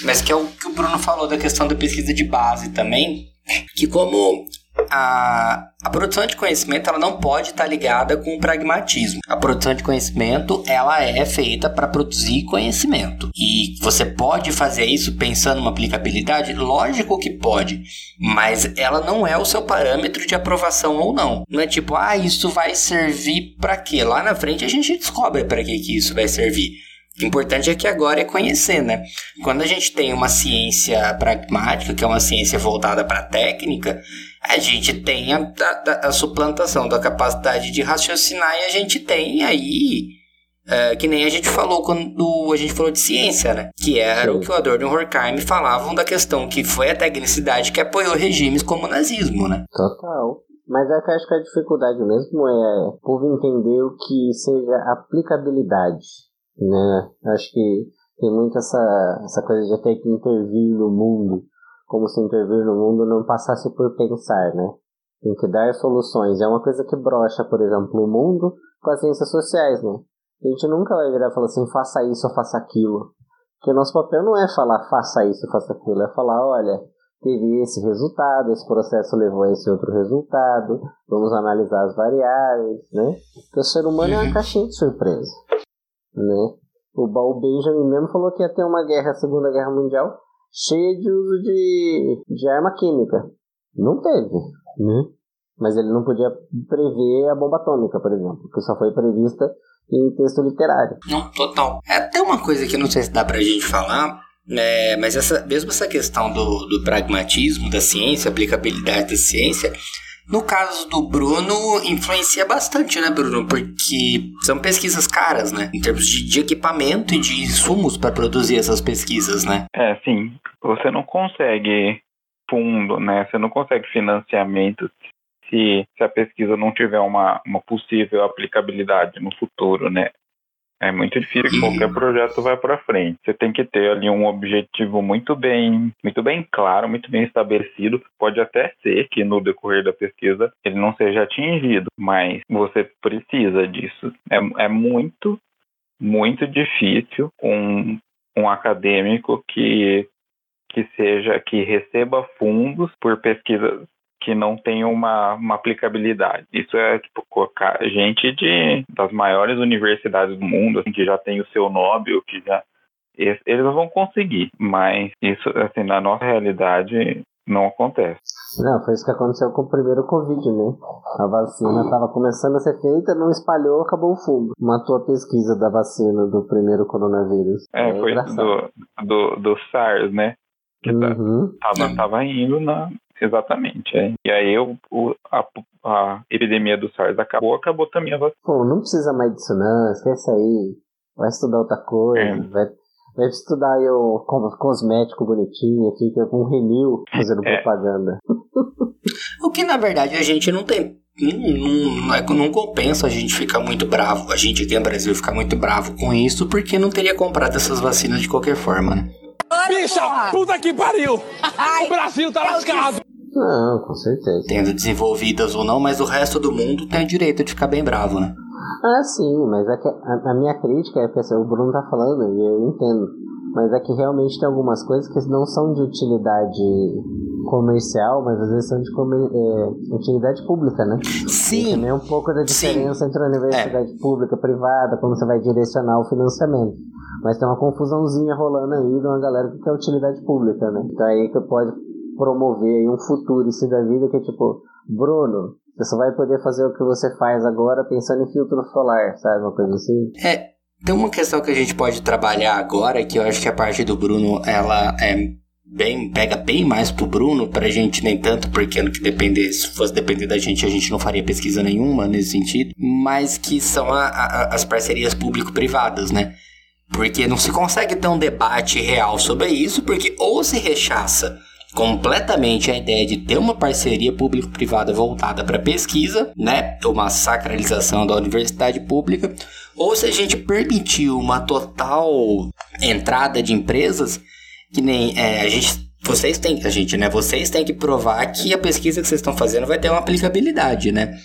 Mas que é o que o Bruno falou da questão da pesquisa de base também. Que como a, a produção de conhecimento ela não pode estar ligada com o pragmatismo. A produção de conhecimento ela é feita para produzir conhecimento. E você pode fazer isso pensando numa aplicabilidade? Lógico que pode, mas ela não é o seu parâmetro de aprovação ou não. Não é tipo, ah, isso vai servir para quê? Lá na frente a gente descobre para que, que isso vai servir. O importante é que agora é conhecer, né? Quando a gente tem uma ciência pragmática, que é uma ciência voltada para a técnica, a gente tem a, a- a suplantação da capacidade de raciocinar e a gente tem aí, é, que nem a gente falou quando a gente falou de ciência, né? Que era Sim. o que o Adorno e o Horkheim falavam da questão que foi a tecnicidade que apoiou regimes como o nazismo, né? Total. Mas é que acho que a dificuldade mesmo é o povo entender o que seja aplicabilidade, né? Acho que tem muito essa, essa coisa de ter que intervir no mundo, como se intervir no mundo não passasse por pensar, né? tem que dar soluções. É uma coisa que brocha, por exemplo, o mundo com as ciências sociais, né? A gente nunca vai virar e falar assim, faça isso ou faça aquilo. Porque o nosso papel não é falar faça isso, faça aquilo, é falar, olha, teve esse resultado, esse processo levou a esse outro resultado, vamos analisar as variáveis, né? Porque o ser humano é uma caixinha de surpresa, né? O Baal Benjamin mesmo falou que ia ter uma guerra, a Segunda Guerra Mundial, cheia de uso de, de arma química. Não teve, né? Mas ele não podia prever a bomba atômica, por exemplo, que só foi prevista em texto literário. Não, total. É até uma coisa que não sei se dá pra gente falar, né, mas essa, mesmo essa questão do, do pragmatismo da ciência, aplicabilidade da ciência, no caso do Bruno, influencia bastante, né, Bruno? Porque são pesquisas caras, né? Em termos de, de equipamento e de insumos para produzir essas pesquisas, né? É, sim. Você não consegue fundo, né? Você não consegue financiamento se, se a pesquisa não tiver uma, uma possível aplicabilidade no futuro, né? É muito difícil que qualquer projeto vá para frente. Você tem que ter ali um objetivo muito bem, muito bem claro, muito bem estabelecido. Pode até ser que no decorrer da pesquisa ele não seja atingido, mas você precisa disso. É, é muito, muito difícil um, um acadêmico que que seja que receba fundos por pesquisas que não tem uma, uma aplicabilidade. Isso é tipo colocar gente de das maiores universidades do mundo, assim, que já tem o seu Nobel, que já eles vão conseguir, mas isso assim na nossa realidade não acontece. Não, foi isso que aconteceu com o primeiro Covid, né? A vacina estava começando a ser feita, não espalhou, acabou o fundo. Matou a pesquisa da vacina do primeiro coronavírus. É, é foi do, do, do SARS, né? Que tá, uhum. tava, tava indo na, Exatamente. É. E aí o, a, a, epidemia do SARS acabou, acabou também a vacina. Pô, não precisa mais disso não, esquece aí. Vai estudar outra coisa, é. vai, vai estudar aí o cosmético bonitinho aqui, que é com Renil fazendo é. propaganda. *laughs* o que na verdade a gente não tem não, não, é não, compensa a gente ficar muito bravo, a gente aqui no Brasil ficar muito bravo com isso, porque não teria comprado essas vacinas de qualquer forma, né? Bicha, puta que pariu! o Brasil tá lascado! Não, com certeza. Tendo desenvolvidas ou não, mas o resto do mundo tem o direito de ficar bem bravo, né? Ah, sim, mas é que a, a minha crítica é que assim, o Bruno tá falando e eu entendo. Mas é que realmente tem algumas coisas que não são de utilidade comercial, mas às vezes são de é, utilidade pública, né? Sim. E também é um pouco da diferença Sim. entre a universidade é. pública e privada, como você vai direcionar o financiamento. Mas tem uma confusãozinha rolando aí de uma galera que quer utilidade pública, né? Então aí que pode promover aí um futuro isso da vida que é tipo, Bruno, você só vai poder fazer o que você faz agora pensando em filtro solar, sabe? Uma coisa assim. É, tem uma questão que a gente pode trabalhar agora, que eu acho que a parte do Bruno, ela é bem, pega bem mais pro Bruno, pra gente nem tanto, porque no que depender, se fosse depender da gente, a gente não faria pesquisa nenhuma nesse sentido, mas que são a, a, as parcerias público-privadas, né? Porque não se consegue ter um debate real sobre isso, porque ou se rechaça completamente a ideia de ter uma parceria público-privada voltada para pesquisa, né, uma sacralização da universidade pública, ou se a gente permitiu uma total entrada de empresas que nem é, a gente vocês têm a gente né vocês têm que provar que a pesquisa que vocês estão fazendo vai ter uma aplicabilidade né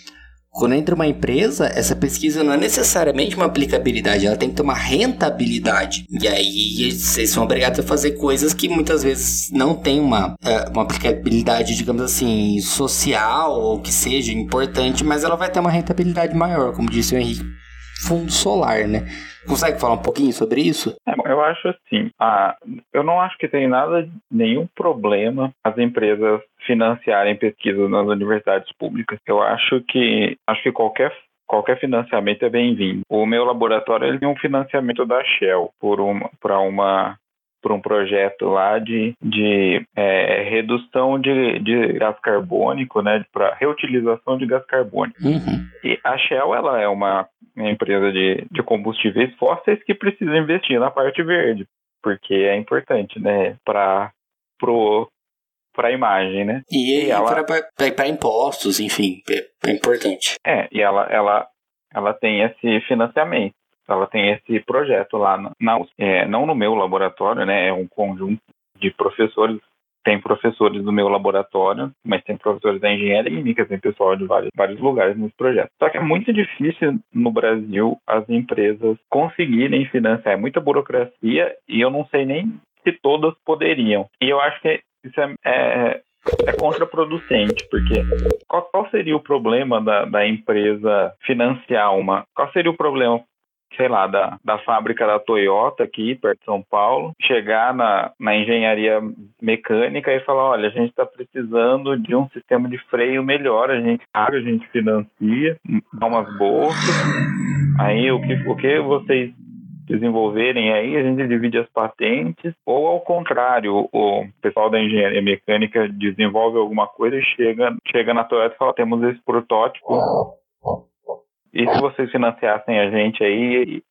quando entra uma empresa, essa pesquisa não é necessariamente uma aplicabilidade, ela tem que ter uma rentabilidade. E aí vocês são obrigados a fazer coisas que muitas vezes não tem uma, é, uma aplicabilidade, digamos assim, social ou que seja importante, mas ela vai ter uma rentabilidade maior, como disse o Henrique. Fundo solar, né? Consegue falar um pouquinho sobre isso? É, eu acho assim, ah, eu não acho que tem nada, nenhum problema as empresas financiarem pesquisas nas universidades públicas. Eu acho que acho que qualquer qualquer financiamento é bem-vindo. O meu laboratório ele tem um financiamento da Shell por uma para uma por um projeto lá de, de é, redução de, de gás carbônico, né, para reutilização de gás carbônico. Uhum. E a Shell ela é uma empresa de, de combustíveis fósseis que precisa investir na parte verde, porque é importante, né, para pro para a imagem, né? E, e ela para impostos, enfim, é, é importante. É, e ela ela ela tem esse financiamento ela tem esse projeto lá na, na é, não no meu laboratório, né? É um conjunto de professores tem professores do meu laboratório, mas tem professores da engenharia química, tem pessoal de vários, vários lugares nesse projeto. Só que é muito difícil no Brasil as empresas conseguirem financiar, é muita burocracia e eu não sei nem se todas poderiam. E eu acho que isso é, é é contraproducente, porque qual, qual, seria o problema da, da empresa financiar uma? Qual seria o problema sei lá, da, da fábrica da Toyota aqui, perto de São Paulo, chegar na, na engenharia mecânica e falar, olha, a gente está precisando de um sistema de freio melhor, a gente paga, a gente financia, dá umas bolsas, aí o que, o que vocês desenvolverem aí, a gente divide as patentes, ou ao contrário, o pessoal da engenharia mecânica desenvolve alguma coisa e chega, chega na Toyota e fala, temos esse protótipo, e se vocês financiassem a gente aí e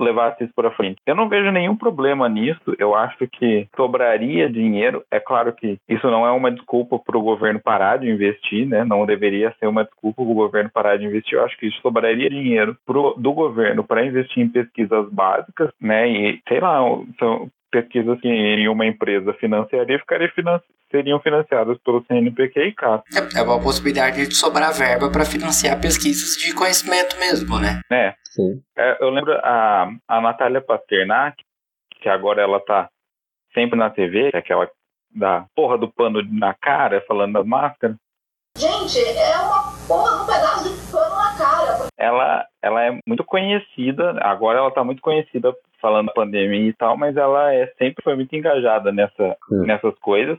levassem isso para frente? Eu não vejo nenhum problema nisso. Eu acho que sobraria dinheiro. É claro que isso não é uma desculpa para o governo parar de investir, né? Não deveria ser uma desculpa para o governo parar de investir. Eu acho que sobraria dinheiro pro, do governo para investir em pesquisas básicas, né? E sei lá, são pesquisas que em uma empresa financiaria ficariam seriam financiadas pelo CNPq e CAP. É, é uma possibilidade de sobrar verba para financiar pesquisas de conhecimento mesmo, né? É. Sim. É, eu lembro a, a Natália Pasternak, que agora ela tá sempre na TV, que é aquela da porra do pano na cara, falando das máscaras. Gente, é uma porra, um pedaço de. Ela, ela é muito conhecida, agora ela tá muito conhecida falando da pandemia e tal, mas ela é, sempre foi muito engajada nessa, nessas coisas.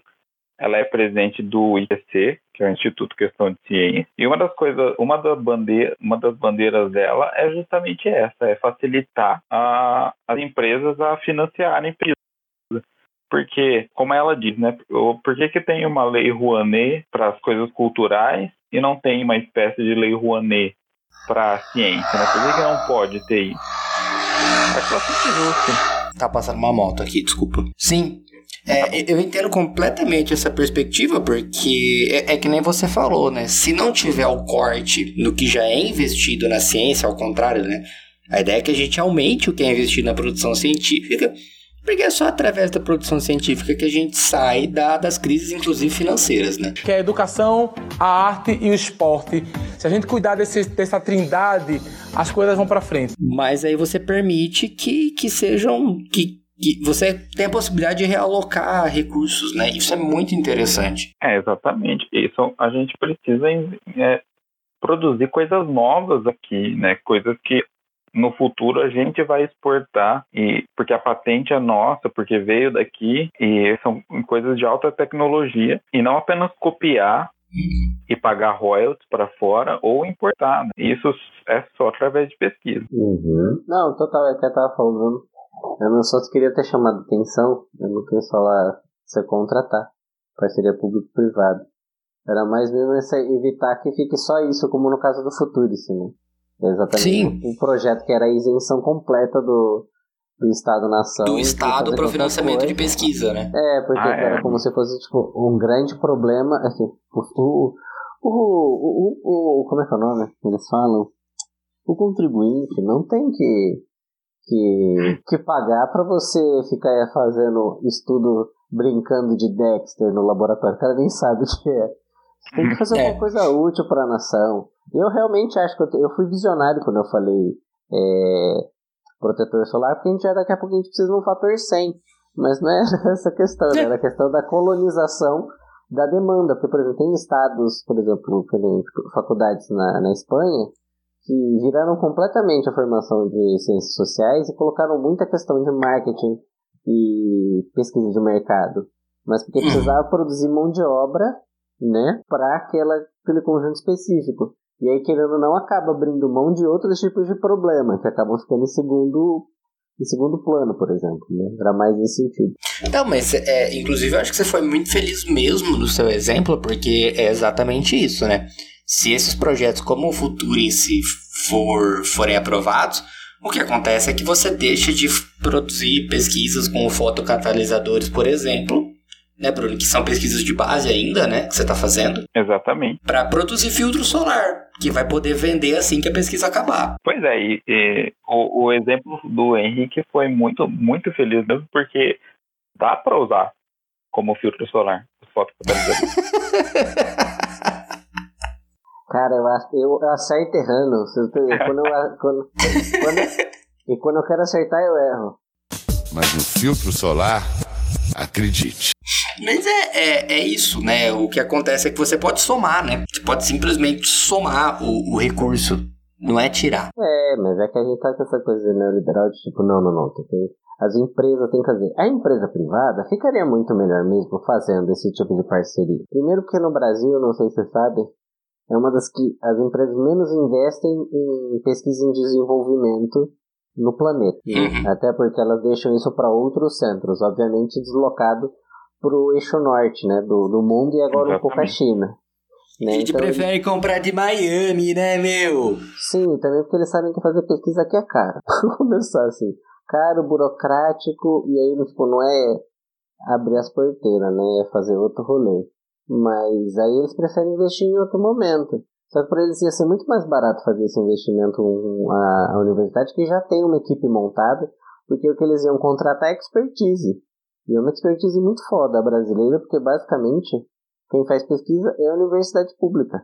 Ela é presidente do IPC, que é o Instituto Questão de Ciência. E uma das coisas, uma das, bandeira, uma das bandeiras dela é justamente essa, é facilitar a, as empresas a financiarem pesquisa. Porque, como ela diz, né, por que, que tem uma lei Rouanet para as coisas culturais e não tem uma espécie de lei Rouanet para a ciência? Né? Por que, que não pode ter isso? Acho bastante justo. Tá passando uma moto aqui, desculpa. Sim, é, eu entendo completamente essa perspectiva, porque é, é, que nem você falou, né? Se não tiver o corte no que já é investido na ciência, ao contrário, né? A ideia é que a gente aumente o que é investido na produção científica, porque é só através da produção científica que a gente sai da, das crises, inclusive financeiras, né? Que é a educação, a arte e o esporte. Se a gente cuidar desse, dessa trindade, as coisas vão para frente. Mas aí você permite que, que sejam. Que, que você tem a possibilidade de realocar recursos, né? Isso é muito interessante. É, exatamente. Isso a gente precisa é, produzir coisas novas aqui, né? Coisas que no futuro a gente vai exportar e porque a patente é nossa, porque veio daqui e são coisas de alta tecnologia e não apenas copiar e pagar royalties para fora ou importar. Né? Isso é só através de pesquisa. Uhum. Não, total, é que eu tava falando. Eu não só queria ter chamado atenção, eu não queria falar você contratar parceria público-privada. Era mais mesmo evitar que fique só isso, como no caso do Futurice, né? Exatamente. Sim. Um projeto que era a isenção completa do, do Estado-nação. Do Estado para o financiamento coisa. de pesquisa, né? É, porque ah, era é. como se fosse tipo, um grande problema. Assim, o, o, o, o, o, Como é que é o nome? Eles falam. O contribuinte não tem que, que, que pagar para você ficar fazendo estudo brincando de Dexter no laboratório. O cara nem sabe o que é. Tem que fazer é. alguma coisa útil para a nação. Eu realmente acho que eu, eu fui visionário quando eu falei é, protetor solar, porque a gente já daqui a pouco a gente precisa de um fator 100. Mas não é *laughs* essa questão, né? era *laughs* a questão da colonização da demanda. Porque, por exemplo, tem estados, por exemplo, faculdades na, na Espanha, que viraram completamente a formação de ciências sociais e colocaram muita questão de marketing e pesquisa de mercado. Mas porque *clears throat* precisava produzir mão de obra né, para aquele conjunto específico. E aí, querendo ou não, acaba abrindo mão de outros tipos de problema, que acabam ficando em segundo, em segundo plano, por exemplo. Né? Era mais nesse sentido. Não, mas, é, inclusive, eu acho que você foi muito feliz mesmo no seu exemplo, porque é exatamente isso, né? Se esses projetos como o si for, forem aprovados, o que acontece é que você deixa de produzir pesquisas com fotocatalisadores, por exemplo, né, Bruno? Que são pesquisas de base ainda, né? Que você está fazendo. Exatamente. Para produzir filtro solar, que vai poder vender assim que a pesquisa acabar. Pois é, e, e o, o, exemplo do Henrique foi muito, muito feliz mesmo, porque dá para usar como filtro solar. fotofotalizador. *laughs* Cara, eu, eu, eu acerto errando. Quando eu, quando, quando, e quando eu quero acertar, eu erro. Mas no filtro solar, acredite. Mas é, é, é isso, né? O que acontece é que você pode somar, né? Você pode simplesmente somar o, o recurso, não é tirar. É, mas é que a gente tá com essa coisa neoliberal de tipo, não, não, não. Tem as empresas têm que fazer. A empresa privada ficaria muito melhor mesmo fazendo esse tipo de parceria. Primeiro porque no Brasil, não sei se você sabe, é uma das que as empresas menos investem em pesquisa e desenvolvimento no planeta. né? Até porque elas deixam isso para outros centros, obviamente deslocado para o eixo norte, né, do, do mundo e agora um pouco a Exatamente. China. Né? A gente Então, prefere comprar de Miami, né, meu? Sim, também porque eles sabem que fazer pesquisa aqui é caro. *laughs* Começar assim, caro, burocrático, e aí tipo, não é abrir as porteiras, né? É fazer outro rolê. Mas aí eles preferem investir em outro momento. Só que para eles ia ser muito mais barato fazer esse investimento a, a universidade que já tem uma equipe montada, porque o que eles iam contratar é expertise. E é uma expertise muito foda brasileira, porque basicamente quem faz pesquisa é a universidade pública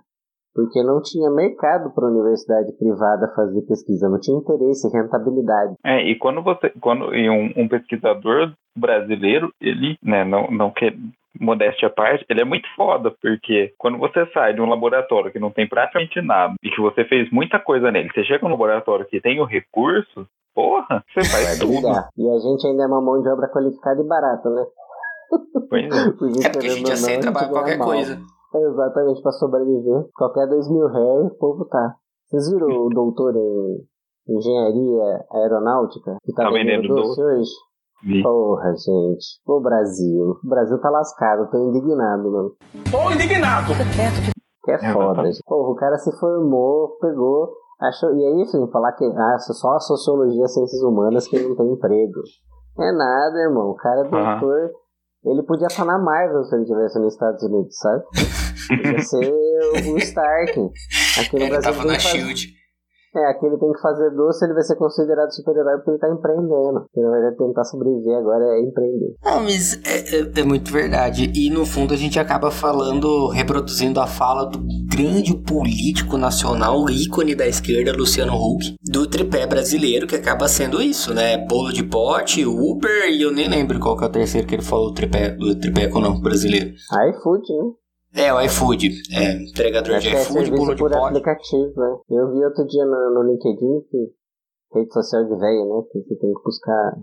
porque não tinha mercado para a universidade privada fazer pesquisa, não tinha interesse, rentabilidade. É, e quando você, quando um, um pesquisador brasileiro, ele, né, não, não quer modéstia à parte, ele é muito foda, porque quando você sai de um laboratório que não tem praticamente nada e que você fez muita coisa nele, você chega num laboratório que tem o recurso, porra, você faz tudo. Brigar. E a gente ainda é uma mão de obra qualificada e barata, né? Pois é. *laughs* Porque, É porque a gente aceita gente ganha qualquer mal. coisa. Exatamente, para sobreviver. Qualquer dois mil reais, o povo tá. Vocês viram o doutor em engenharia aeronáutica que tá, Tá vendendo vendendo doce hoje? Vi. Porra, gente. O Brasil. O Brasil tá lascado, tô indignado, mano. Tô indignado. Que é foda, gente. Porra, o cara se formou, pegou, achou. E aí, assim, falar que ah, só a sociologia, ciências humanas que não tem emprego. É nada, irmão. O cara é doutor. Ele podia estar na Marvel se ele estivesse nos Estados Unidos, sabe? Podia ser o Stark. *laughs* Aqui no Ele Brasil tava na fazer- SHIELD. É, aqui ele tem que fazer doce, ele vai ser considerado super-herói porque ele tá empreendendo. Porque na verdade tentar sobreviver agora é empreender. Não, mas é, é- é muito verdade. E no fundo a gente acaba falando, reproduzindo a fala do grande político nacional, ícone da esquerda, Luciano Huck, do tripé brasileiro, que acaba sendo isso, né? Bolo de pote, Uber, e eu nem lembro qual que é o terceiro que ele falou, do tripé, do tripé econômico brasileiro. iFood, né? É, o iFood. É, entregador Acho de é iFood, serviço de por aplicativo, né? Eu vi outro dia no, no LinkedIn que rede social de velho, né? Que você tem que buscar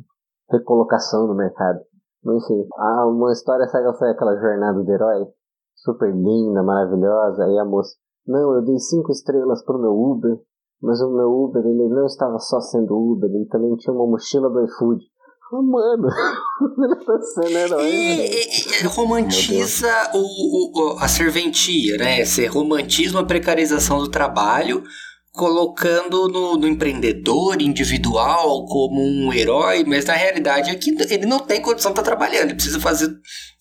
recolocação no mercado. Enfim, uma história, sabe, sabe aquela jornada do herói? Super linda, maravilhosa. Aí a moça, não, eu dei cinco estrelas pro meu Uber, mas o meu Uber, ele não estava só sendo Uber, ele também tinha uma mochila do iFood. Ah, mano, *laughs* ele tá sendo herói, E, velho. e- romantiza o, o- a serventia, né? Você romantiza a precarização do trabalho, colocando no, no empreendedor individual como um herói, mas na realidade é que ele não tem condição de estar trabalhando, ele precisa fazer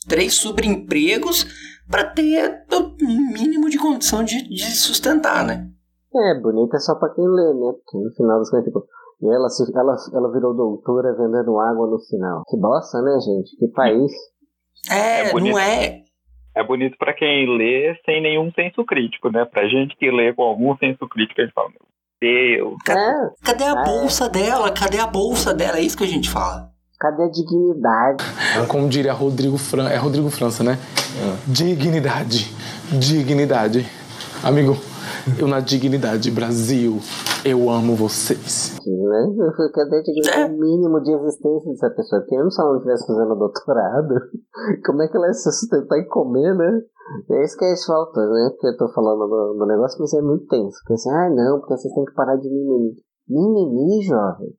três subempregos para ter o mínimo de condição de, de sustentar, né? É, bonita é só pra quem lê, né? Porque no final das contas, tipo, e ela, ela, ela virou doutora vendendo água no sinal. Que bosta, né, gente? Que país. É, É bonito. não é. É bonito pra quem lê sem nenhum senso crítico, né? Pra gente que lê com algum senso crítico, a gente fala, meu Deus. É, Cadê a é. bolsa dela? Cadê a bolsa dela? É isso que a gente fala. cadê a dignidade? Como diria Rodrigo Fran... É Rodrigo França, né? Dignidade. Dignidade. Amigo, eu na dignidade, Brasil, eu amo vocês. Né? Cadê É. mínimo de existência dessa pessoa? Porque mesmo se ela não estivesse fazendo doutorado, *laughs* como é que ela ia se sustentar e comer, né? É isso que é falta, né? Porque eu tô falando do, do negócio, mas é muito tenso. Porque assim, ah, não, porque vocês têm que parar de mimimi. Mimimi, jovem?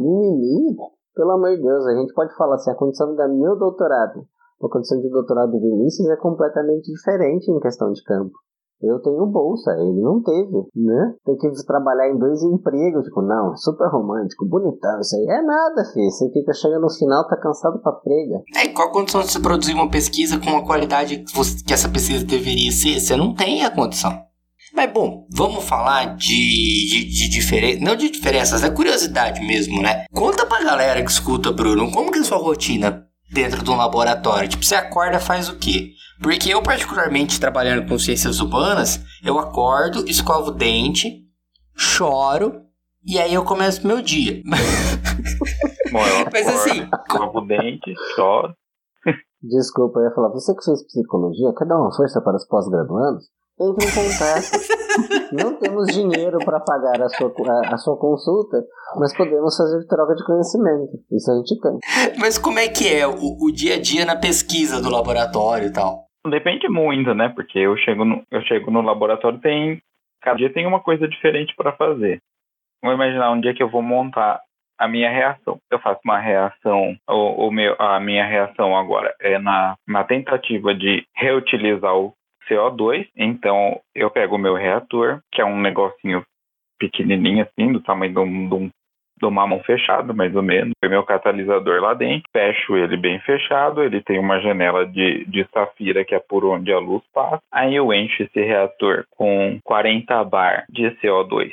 Mimimi? Pelo amor de Deus, a gente pode falar assim, a condição da meu doutorado, a condição de doutorado do Vinícius é completamente diferente em questão de campo. Eu tenho bolsa, ele não teve, né? Tem que trabalhar em dois empregos, tipo, não, super romântico, bonitão, isso aí é nada, filho. Você fica chegando no final, tá cansado pra prega. É, qual a condição de você produzir uma pesquisa com a qualidade que, você- que essa pesquisa deveria ser? Você não tem a condição. Mas bom, vamos falar de, de, de. Não de diferenças, é curiosidade mesmo, né? Conta pra galera que escuta, Bruno, como que é a sua rotina dentro de um laboratório? Tipo, você acorda faz o quê? Porque eu, particularmente, trabalhando com ciências humanas, eu acordo, escovo o dente, choro, e aí eu começo meu dia. *laughs* Bom, eu Mas acordo, assim, escovo o dente, choro. Desculpa, eu ia falar, você que fez psicologia, quer dar uma força para os pós-graduandos? Entre em contato. *laughs* Não temos dinheiro para pagar a sua, a, a sua consulta, mas podemos fazer troca de conhecimento. Isso a gente tem. Mas como é que é o, o dia a dia na pesquisa do laboratório e tal? Depende muito, né? Porque eu chego no, eu chego no laboratório tem cada dia tem uma coisa diferente para fazer. Vou imaginar um dia que eu vou montar a minha reação. Eu faço uma reação, o, o meu, a minha reação agora é na, na tentativa de reutilizar o CO2. Então eu pego o meu reator, que é um negocinho pequenininho assim, do tamanho de um, de um de uma mão fechada, mais ou menos. Tem meu catalisador lá dentro, fecho ele bem fechado, ele tem uma janela de, de safira que é por onde a luz passa. Aí eu encho esse reator com 40 bar de CO2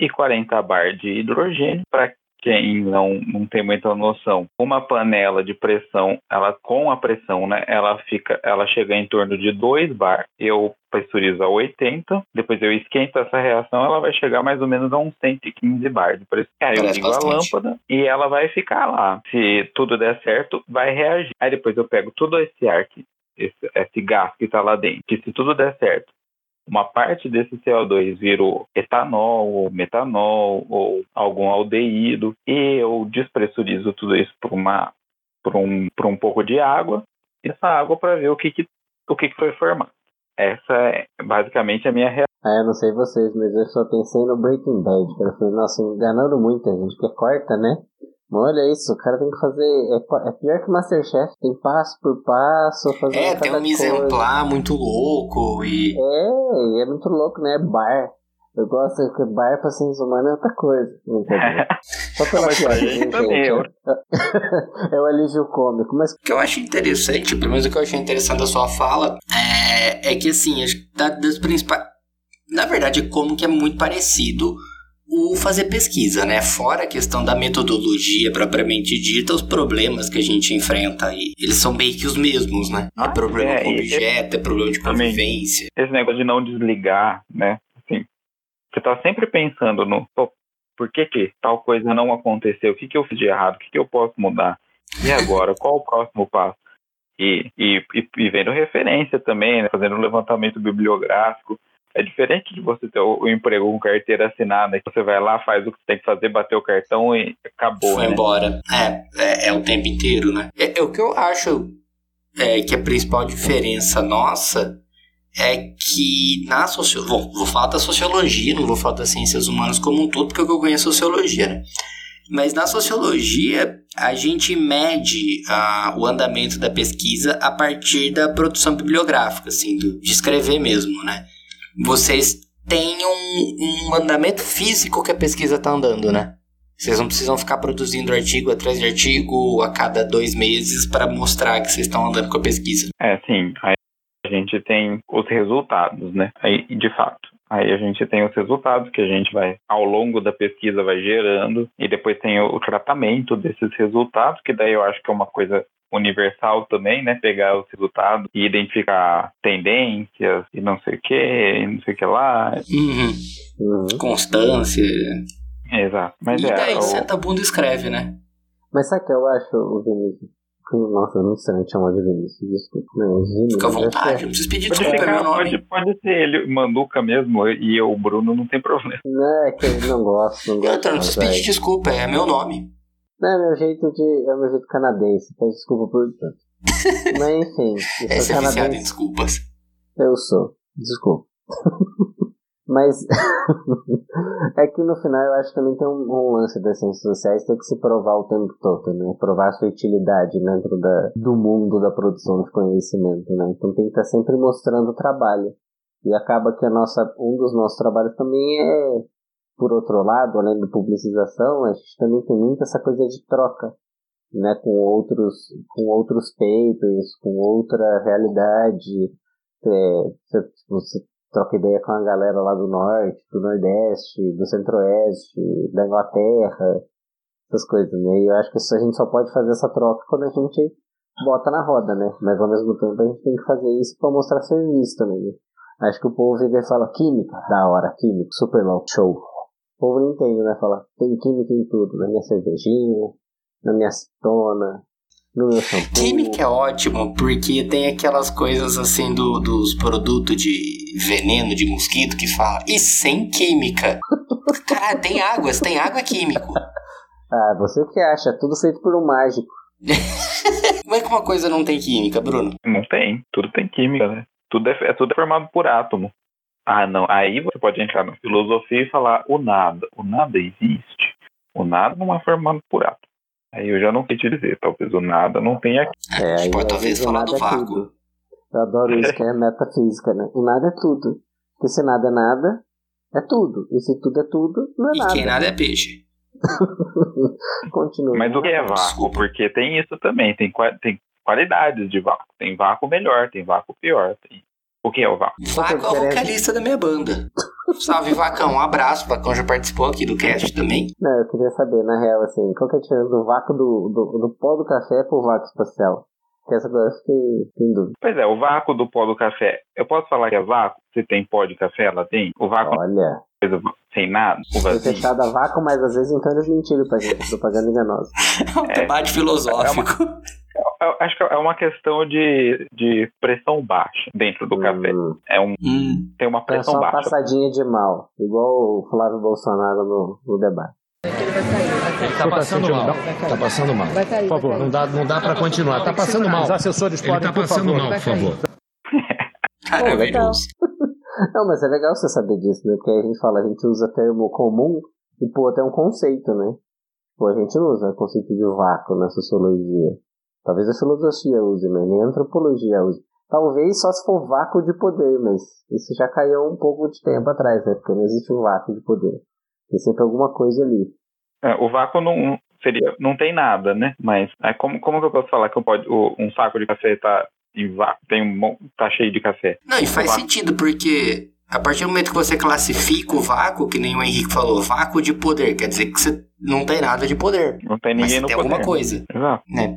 e 40 bar de hidrogênio para quem não, não tem muita noção, uma panela de pressão, ela com a pressão, né, ela fica, ela chega em torno de 2 bar. Eu pressurizo a 80, depois eu esquento essa reação, ela vai chegar mais ou menos a uns 115 bar de pressão. Aí eu ligo a lâmpada e ela vai ficar lá. Se tudo der certo, vai reagir. Aí depois eu pego todo esse ar, que, esse, esse gás que está lá dentro, que se tudo der certo, uma parte desse CO2 virou etanol, ou metanol, ou algum aldeído, e eu despressurizo tudo isso por, uma, por, um, por um pouco de água, e essa água para ver o que, que, o que, que foi formado. Essa é basicamente a minha reação. Ah, eu não sei vocês, mas eu só pensei no Breaking Bad. Eu falei, nossa, enganando muita gente, porque corta, né? Olha isso, o cara tem que fazer. É, é pior que Masterchef, tem passo por passo, fazer É, cada tem um coisa. exemplar muito louco e. É, e é muito louco, né? Bar. Eu gosto que bar pra seres humanos é outra coisa. Entendeu? *laughs* Só pela piada, gente também, gente? eu- *laughs* É o alívio cômico, mas O que eu acho interessante, pelo menos o que eu achei interessante da sua fala, é, é que assim, acho que da- das principais. Na verdade, é como que é muito parecido o fazer pesquisa, né? Fora a questão da metodologia propriamente dita, os problemas que a gente enfrenta aí, eles são meio que os mesmos, né? É problema é, com objeto, é problema de convivência. esse negócio de não desligar, né? Assim, você tá sempre pensando no por que que tal coisa não aconteceu, o que que eu fiz de errado, o que que eu posso mudar, e agora, qual o próximo passo? E, e, e, e vendo referência também, né? fazendo um levantamento bibliográfico. É diferente de você ter o, o emprego com carteira assinada, que você vai lá, faz o que você tem que fazer, bater o cartão e acabou, Foi né? embora. É, é, é o tempo inteiro, né? É, é o que eu acho é, que a principal diferença nossa é que na sociologia. Bom, vou falar da sociologia, não vou falar das ciências humanas como um todo, porque eu conheço sociologia, né? Mas na sociologia, a gente mede ah, o andamento da pesquisa a partir da produção bibliográfica, assim, do, de escrever mesmo, né? Vocês têm um, um andamento físico que a pesquisa está andando, né? Vocês não precisam ficar produzindo artigo atrás de artigo a cada dois meses para mostrar que vocês estão andando com a pesquisa. É, sim. Aí a gente tem os resultados, né? Aí, de fato. Aí a gente tem os resultados que a gente vai, ao longo da pesquisa, vai gerando, e depois tem o tratamento desses resultados, que daí eu acho que é uma coisa universal também, né? Pegar os resultados e identificar tendências e não sei o que, e não sei o que lá. Uhum. Constância. Exato. Mas e é. daí o- senta a bunda e escreve, né? Mas sabe o que eu acho, o Vinícius? Nossa, não sei te chamar de Vinícius, desculpa. Mas Vinícius, Fica à eu vontade, não precisa pedir desculpa, é meu nome. pode, pode ser ele, Manduca mesmo, e eu, o Bruno, não tem problema. Não, é que eu não gosto, não gosto. Então, não precisa pedir desculpa, é meu nome. Não, é meu jeito de. É meu jeito canadense. Peço desculpa por tanto. *laughs* Mas enfim, eu Esse sou é canadense. desculpas. Eu sou. Desculpa. *laughs* Mas *laughs* é que no final eu acho que também tem um, um lance das ciências sociais tem que se provar o tempo todo, né? Provar a sua utilidade dentro da, do mundo da produção de conhecimento, né? Então tem que estar sempre mostrando o trabalho. E acaba que a nossa, um dos nossos trabalhos também é, por outro lado, além da publicização, a gente também tem muito essa coisa de troca, né? Com outros, com outros papers, com outra realidade. É, você, você troca ideia com a galera lá do norte, do nordeste, do centro-oeste, da Inglaterra, essas coisas, né? E eu acho que a gente só pode fazer essa troca quando a gente bota na roda, né? Mas ao mesmo tempo a gente tem que fazer isso pra mostrar serviço também, né? Acho que o povo vê e fala, química, da hora, química, super low, show. O povo não entende, né? Fala, tem química em tudo, na minha cervejinha, na minha acetona, no meu shampoo. Química é ótimo, porque tem aquelas coisas assim do, dos produtos de veneno de mosquito que fala, e sem química. *laughs* Caralho, tem águas, tem água químico. Ah, você que acha, tudo feito por um mágico. *laughs* Como é que uma coisa não tem química, Bruno? Não tem. Tudo tem química, né? Tudo é, é tudo é formado por átomo. Ah, não. Aí você pode entrar na filosofia e falar o nada. O nada existe. O nada não é formado por átomo. Aí eu já não sei te dizer. Talvez o nada não tenha. É, aí, pode às talvez falar do é vácuo. tudo. Eu adoro isso, que é metafísica, né? O nada é tudo. Porque se nada é nada, é tudo. E se tudo é tudo, não é E nada. quem nada é peixe. *laughs* Continua. Mas o que é vácuo? Porque tem isso também. Tem, tem qualidades de vácuo. Tem vácuo melhor, tem vácuo pior. Tem... O que é o vácuo? Vaco é o vocalista da minha banda. Salve, Vacão. Um abraço. Vacão já participou aqui do cast também. Não, eu queria saber, na real, assim, qual que é a diferença do vácuo do, do, do pó do café pro vácuo espacial? Que essa coisa eu fiquei fiquei em dúvida. Pois é, o vácuo do pó do café. Eu posso falar que é vácuo? Se tem pó de café, ela tem? O vácuo Olha, é coisa sem nada? O vazio? fechado a vácuo, mas às vezes então eles mentiram pra gente, *laughs* propaganda enganosa. É um debate filosófico. Eu acho que é uma questão de, de pressão baixa dentro do café. Hum, É um, Hum. tem uma é só pressão uma baixa. passadinha de mal, igual o Flávio Bolsonaro no, no debate. Tá passando mal. Tá passando mal. Por favor, não dá, não dá pra continuar. Tá passando mal. Os assessores Ele tá passando mal, por favor. *laughs* Maravilhoso. *laughs* Não, mas é legal você saber disso, né? Porque aí a gente fala, a gente usa termo comum e, pô, tem um conceito, né? Pô, a gente não usa o conceito de vácuo na sociologia. Talvez a filosofia use, mas nem a antropologia use. Talvez só se for vácuo de poder, mas isso já caiu um pouco de tempo atrás, né? Porque não existe um vácuo de poder. Tem sempre alguma coisa ali. É, o vácuo não seria, não tem nada, né? Mas é, como, como que eu posso falar que eu pode, o- um saco de café tá em vácuo, tem um, tá cheio de café? Não, e faz sentido, porque a partir do momento que você classifica o vácuo, que nem o Henrique falou, vácuo de poder, quer dizer que você não tem nada de poder. Não tem Mas ninguém no tem poder. alguma coisa. Exato. Né?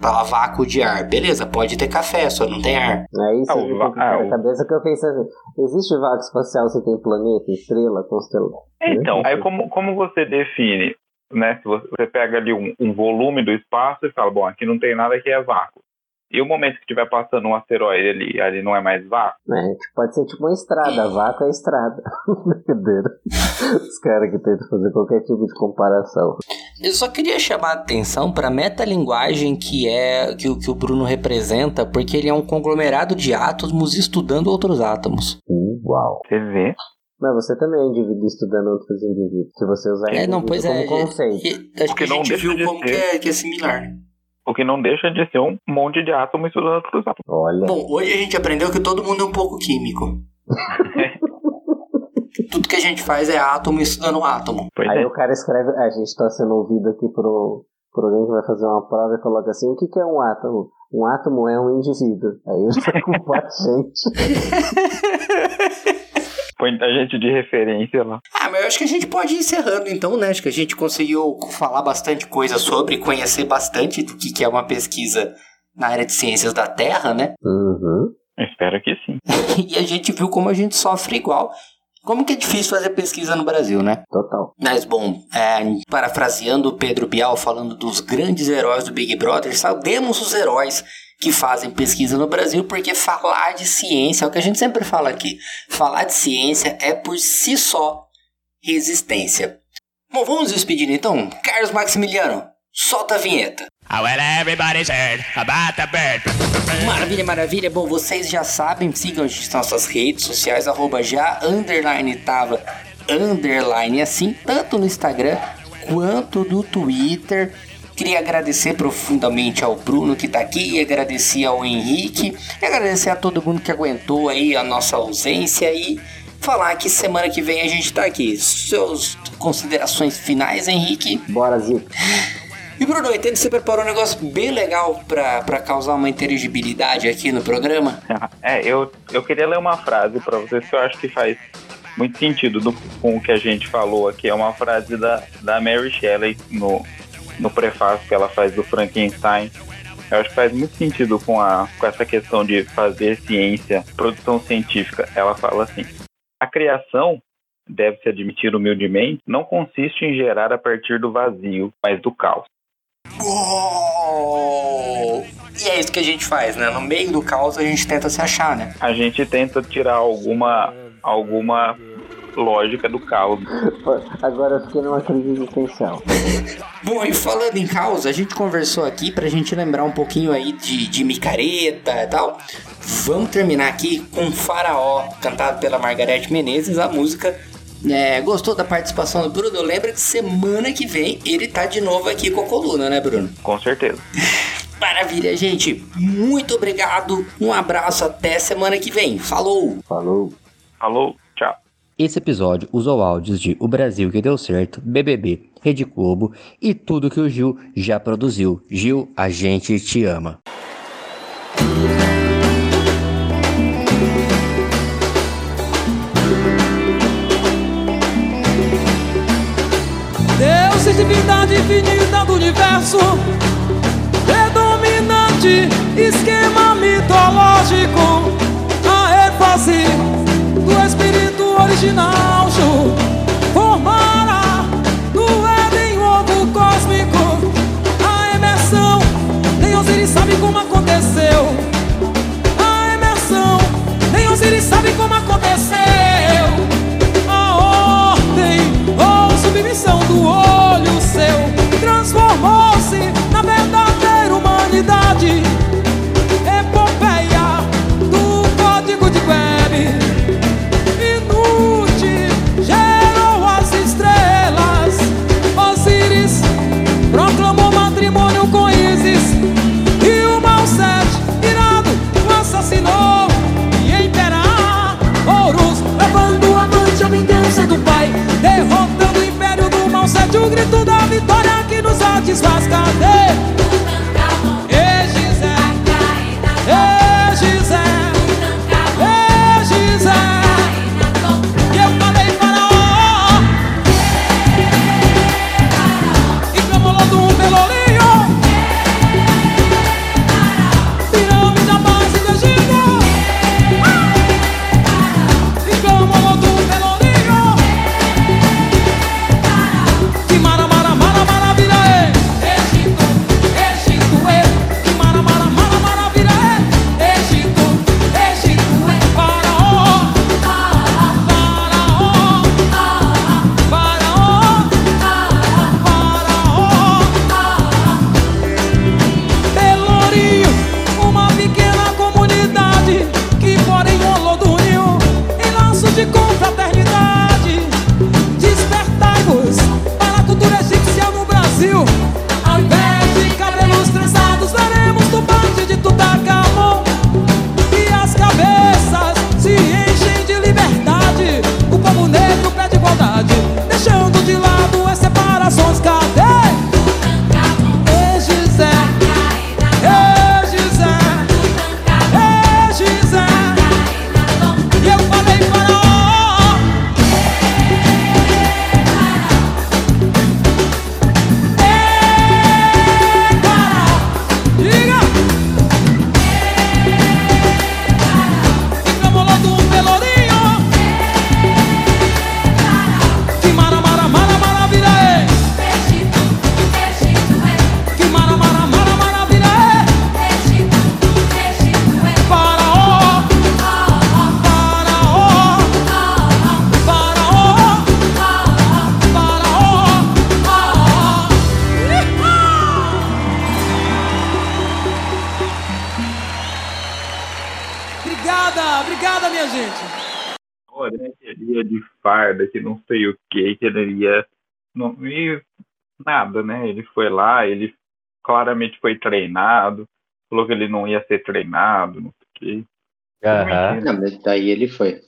Fala vácuo de ar. Beleza, pode ter café, só não tem ar. É isso Ah, que eu na cabeça que eu pensei assim, existe vácuo espacial se tem planeta, estrela, constelação? Então, aí como, como você define, né? Se você, você pega ali um, um volume do espaço e fala, bom, aqui não tem nada que é vácuo. E o momento que estiver passando um asteroide ali, ali não é mais vácuo? É, pode ser tipo uma estrada, vácuo é estrada. *laughs* Brincadeira. Os caras que tentam fazer qualquer tipo de comparação. Eu só queria chamar a atenção para a metalinguagem que é que, o- que o Bruno representa, porque ele é um conglomerado de átomos estudando outros átomos. Uau. Você vê? Mas você também é indivíduo estudando outros indivíduos. Se você usar É, não, pois como é. conceito. e- acho O que que a não gente viu como que é, que é similar. O que não deixa de ser um monte de átomos estudando átomos. Olha, Bom, hoje a gente aprendeu que todo mundo é um pouco químico. *laughs* Tudo que a gente faz é átomo estudando átomo. Pois aí é. o cara escreve, a gente tá sendo ouvido aqui por, por alguém que vai fazer uma prova e coloca assim, o que, que é um átomo? Um átomo é um indivíduo. Aí ele vai culpar a gente. *laughs* Põe a gente de referência lá. Ah, mas eu acho que a gente pode ir encerrando então, né? Acho que a gente conseguiu falar bastante coisa sobre, conhecer bastante do que que é uma pesquisa na área de ciências da Terra, né? *laughs* Uhum. Espero que sim. E a gente viu como a gente sofre igual. Como que é difícil fazer pesquisa no Brasil, né? Total. Mas, bom, é, parafraseando o Pedro Bial falando dos grandes heróis do Big Brother, sabemos os heróis que fazem pesquisa no Brasil, porque falar de ciência, é o que a gente sempre fala aqui, falar de ciência é por si só resistência. Bom, vamos despedir então? Carlos Maximiliano, solta a vinheta. Maravilha, maravilha. Bom, vocês já sabem, sigam a gente nas nossas redes sociais, arroba já, underline tava, underline assim, tanto no Instagram quanto no Twitter. Queria agradecer profundamente ao Bruno que tá aqui, e agradecer ao Henrique, e agradecer a todo mundo que aguentou aí a nossa ausência e falar que semana que vem a gente tá aqui. Seus considerações finais, Henrique? Bora, Zico. E Bruno, eu entendo que você preparou um negócio bem legal pra, pra causar uma inteligibilidade aqui no programa. *laughs* É, eu, eu queria ler uma frase pra vocês que eu acho que faz muito sentido do- com o que a gente falou aqui. É uma frase da, da Mary Shelley no, no prefácio que ela faz do Frankenstein, Eu acho que faz muito sentido com, a, com essa questão de fazer ciência, produção científica. Ela fala assim: a criação, deve-se admitir humildemente, não consiste em gerar a partir do vazio, mas do caos. Uou! E é isso que a gente faz, né? No meio do caos a gente tenta se achar, né? A gente tenta tirar alguma, alguma lógica do caos. Agora eu fiquei numa crise existencial. Bom, e falando em caos, a gente conversou aqui pra gente lembrar um pouquinho aí de, de micareta e tal. Vamos terminar aqui com Faraó, cantado pela Margareth Menezes, a música. É, gostou da participação do Bruno? Lembra que semana que vem ele tá de novo aqui com a coluna, né, Bruno? Com certeza. *laughs* Maravilha, gente. Muito obrigado. Um abraço até semana que vem. Falou. Falou. Falou. Esse episódio usou áudios de O Brasil que deu certo, BBB, Rede Globo e tudo que o Gil já produziu. Gil, a gente te ama. Deus e divindade infinita do universo Predominante esquema mitológico original Ju. Formara no Éden um ovo cósmico. A emersão Nem Osiris sabe como aconteceu. A emersão Nem Osiris sabe como aconteceu. A ordem ou submissão do olho que que, ele ia. Não, e nada, né? Ele foi lá, ele claramente foi treinado, falou que ele não ia ser treinado, não sei o quê. Aham. Não, mas daí ele foi.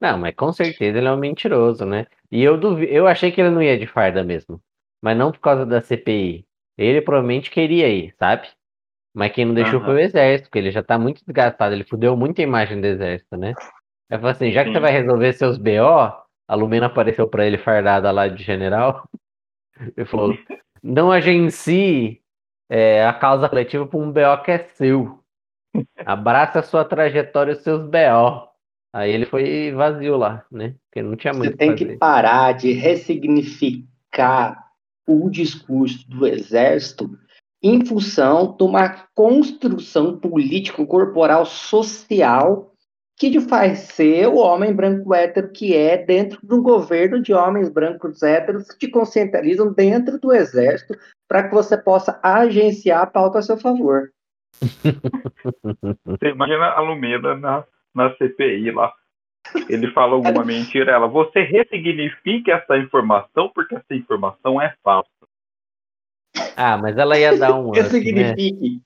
Não, mas com certeza ele é um mentiroso, né? E eu duvi... eu achei que ele não ia de farda mesmo. Mas não por causa da CPI. Ele provavelmente queria ir, sabe? Mas quem não deixou Aham. foi o exército, porque ele já tá muito desgastado, ele fudeu muito a imagem do exército, né? Eu falei assim, já que Sim. você vai resolver seus BO, a Lumena apareceu pra ele fardada lá de general. Ele *laughs* falou, não agencie é, a causa coletiva por um BO que é seu. Abraça a sua trajetória e os seus BO. Aí ele foi vazio lá, né? Porque não tinha muito Você tem que parar de ressignificar o discurso do exército em função de uma construção político-corporal social que te faz ser o homem branco hétero que é dentro do governo de homens brancos héteros que te concentralizam dentro do exército para que você possa agenciar a pauta a seu favor. *laughs* Você imagina a Lumeda na, na CPI lá. Ele fala alguma *laughs* mentira, ela, você ressignifique essa informação porque essa informação é falsa. Ah, mas ela ia dar um. *laughs* né? Ressignifique.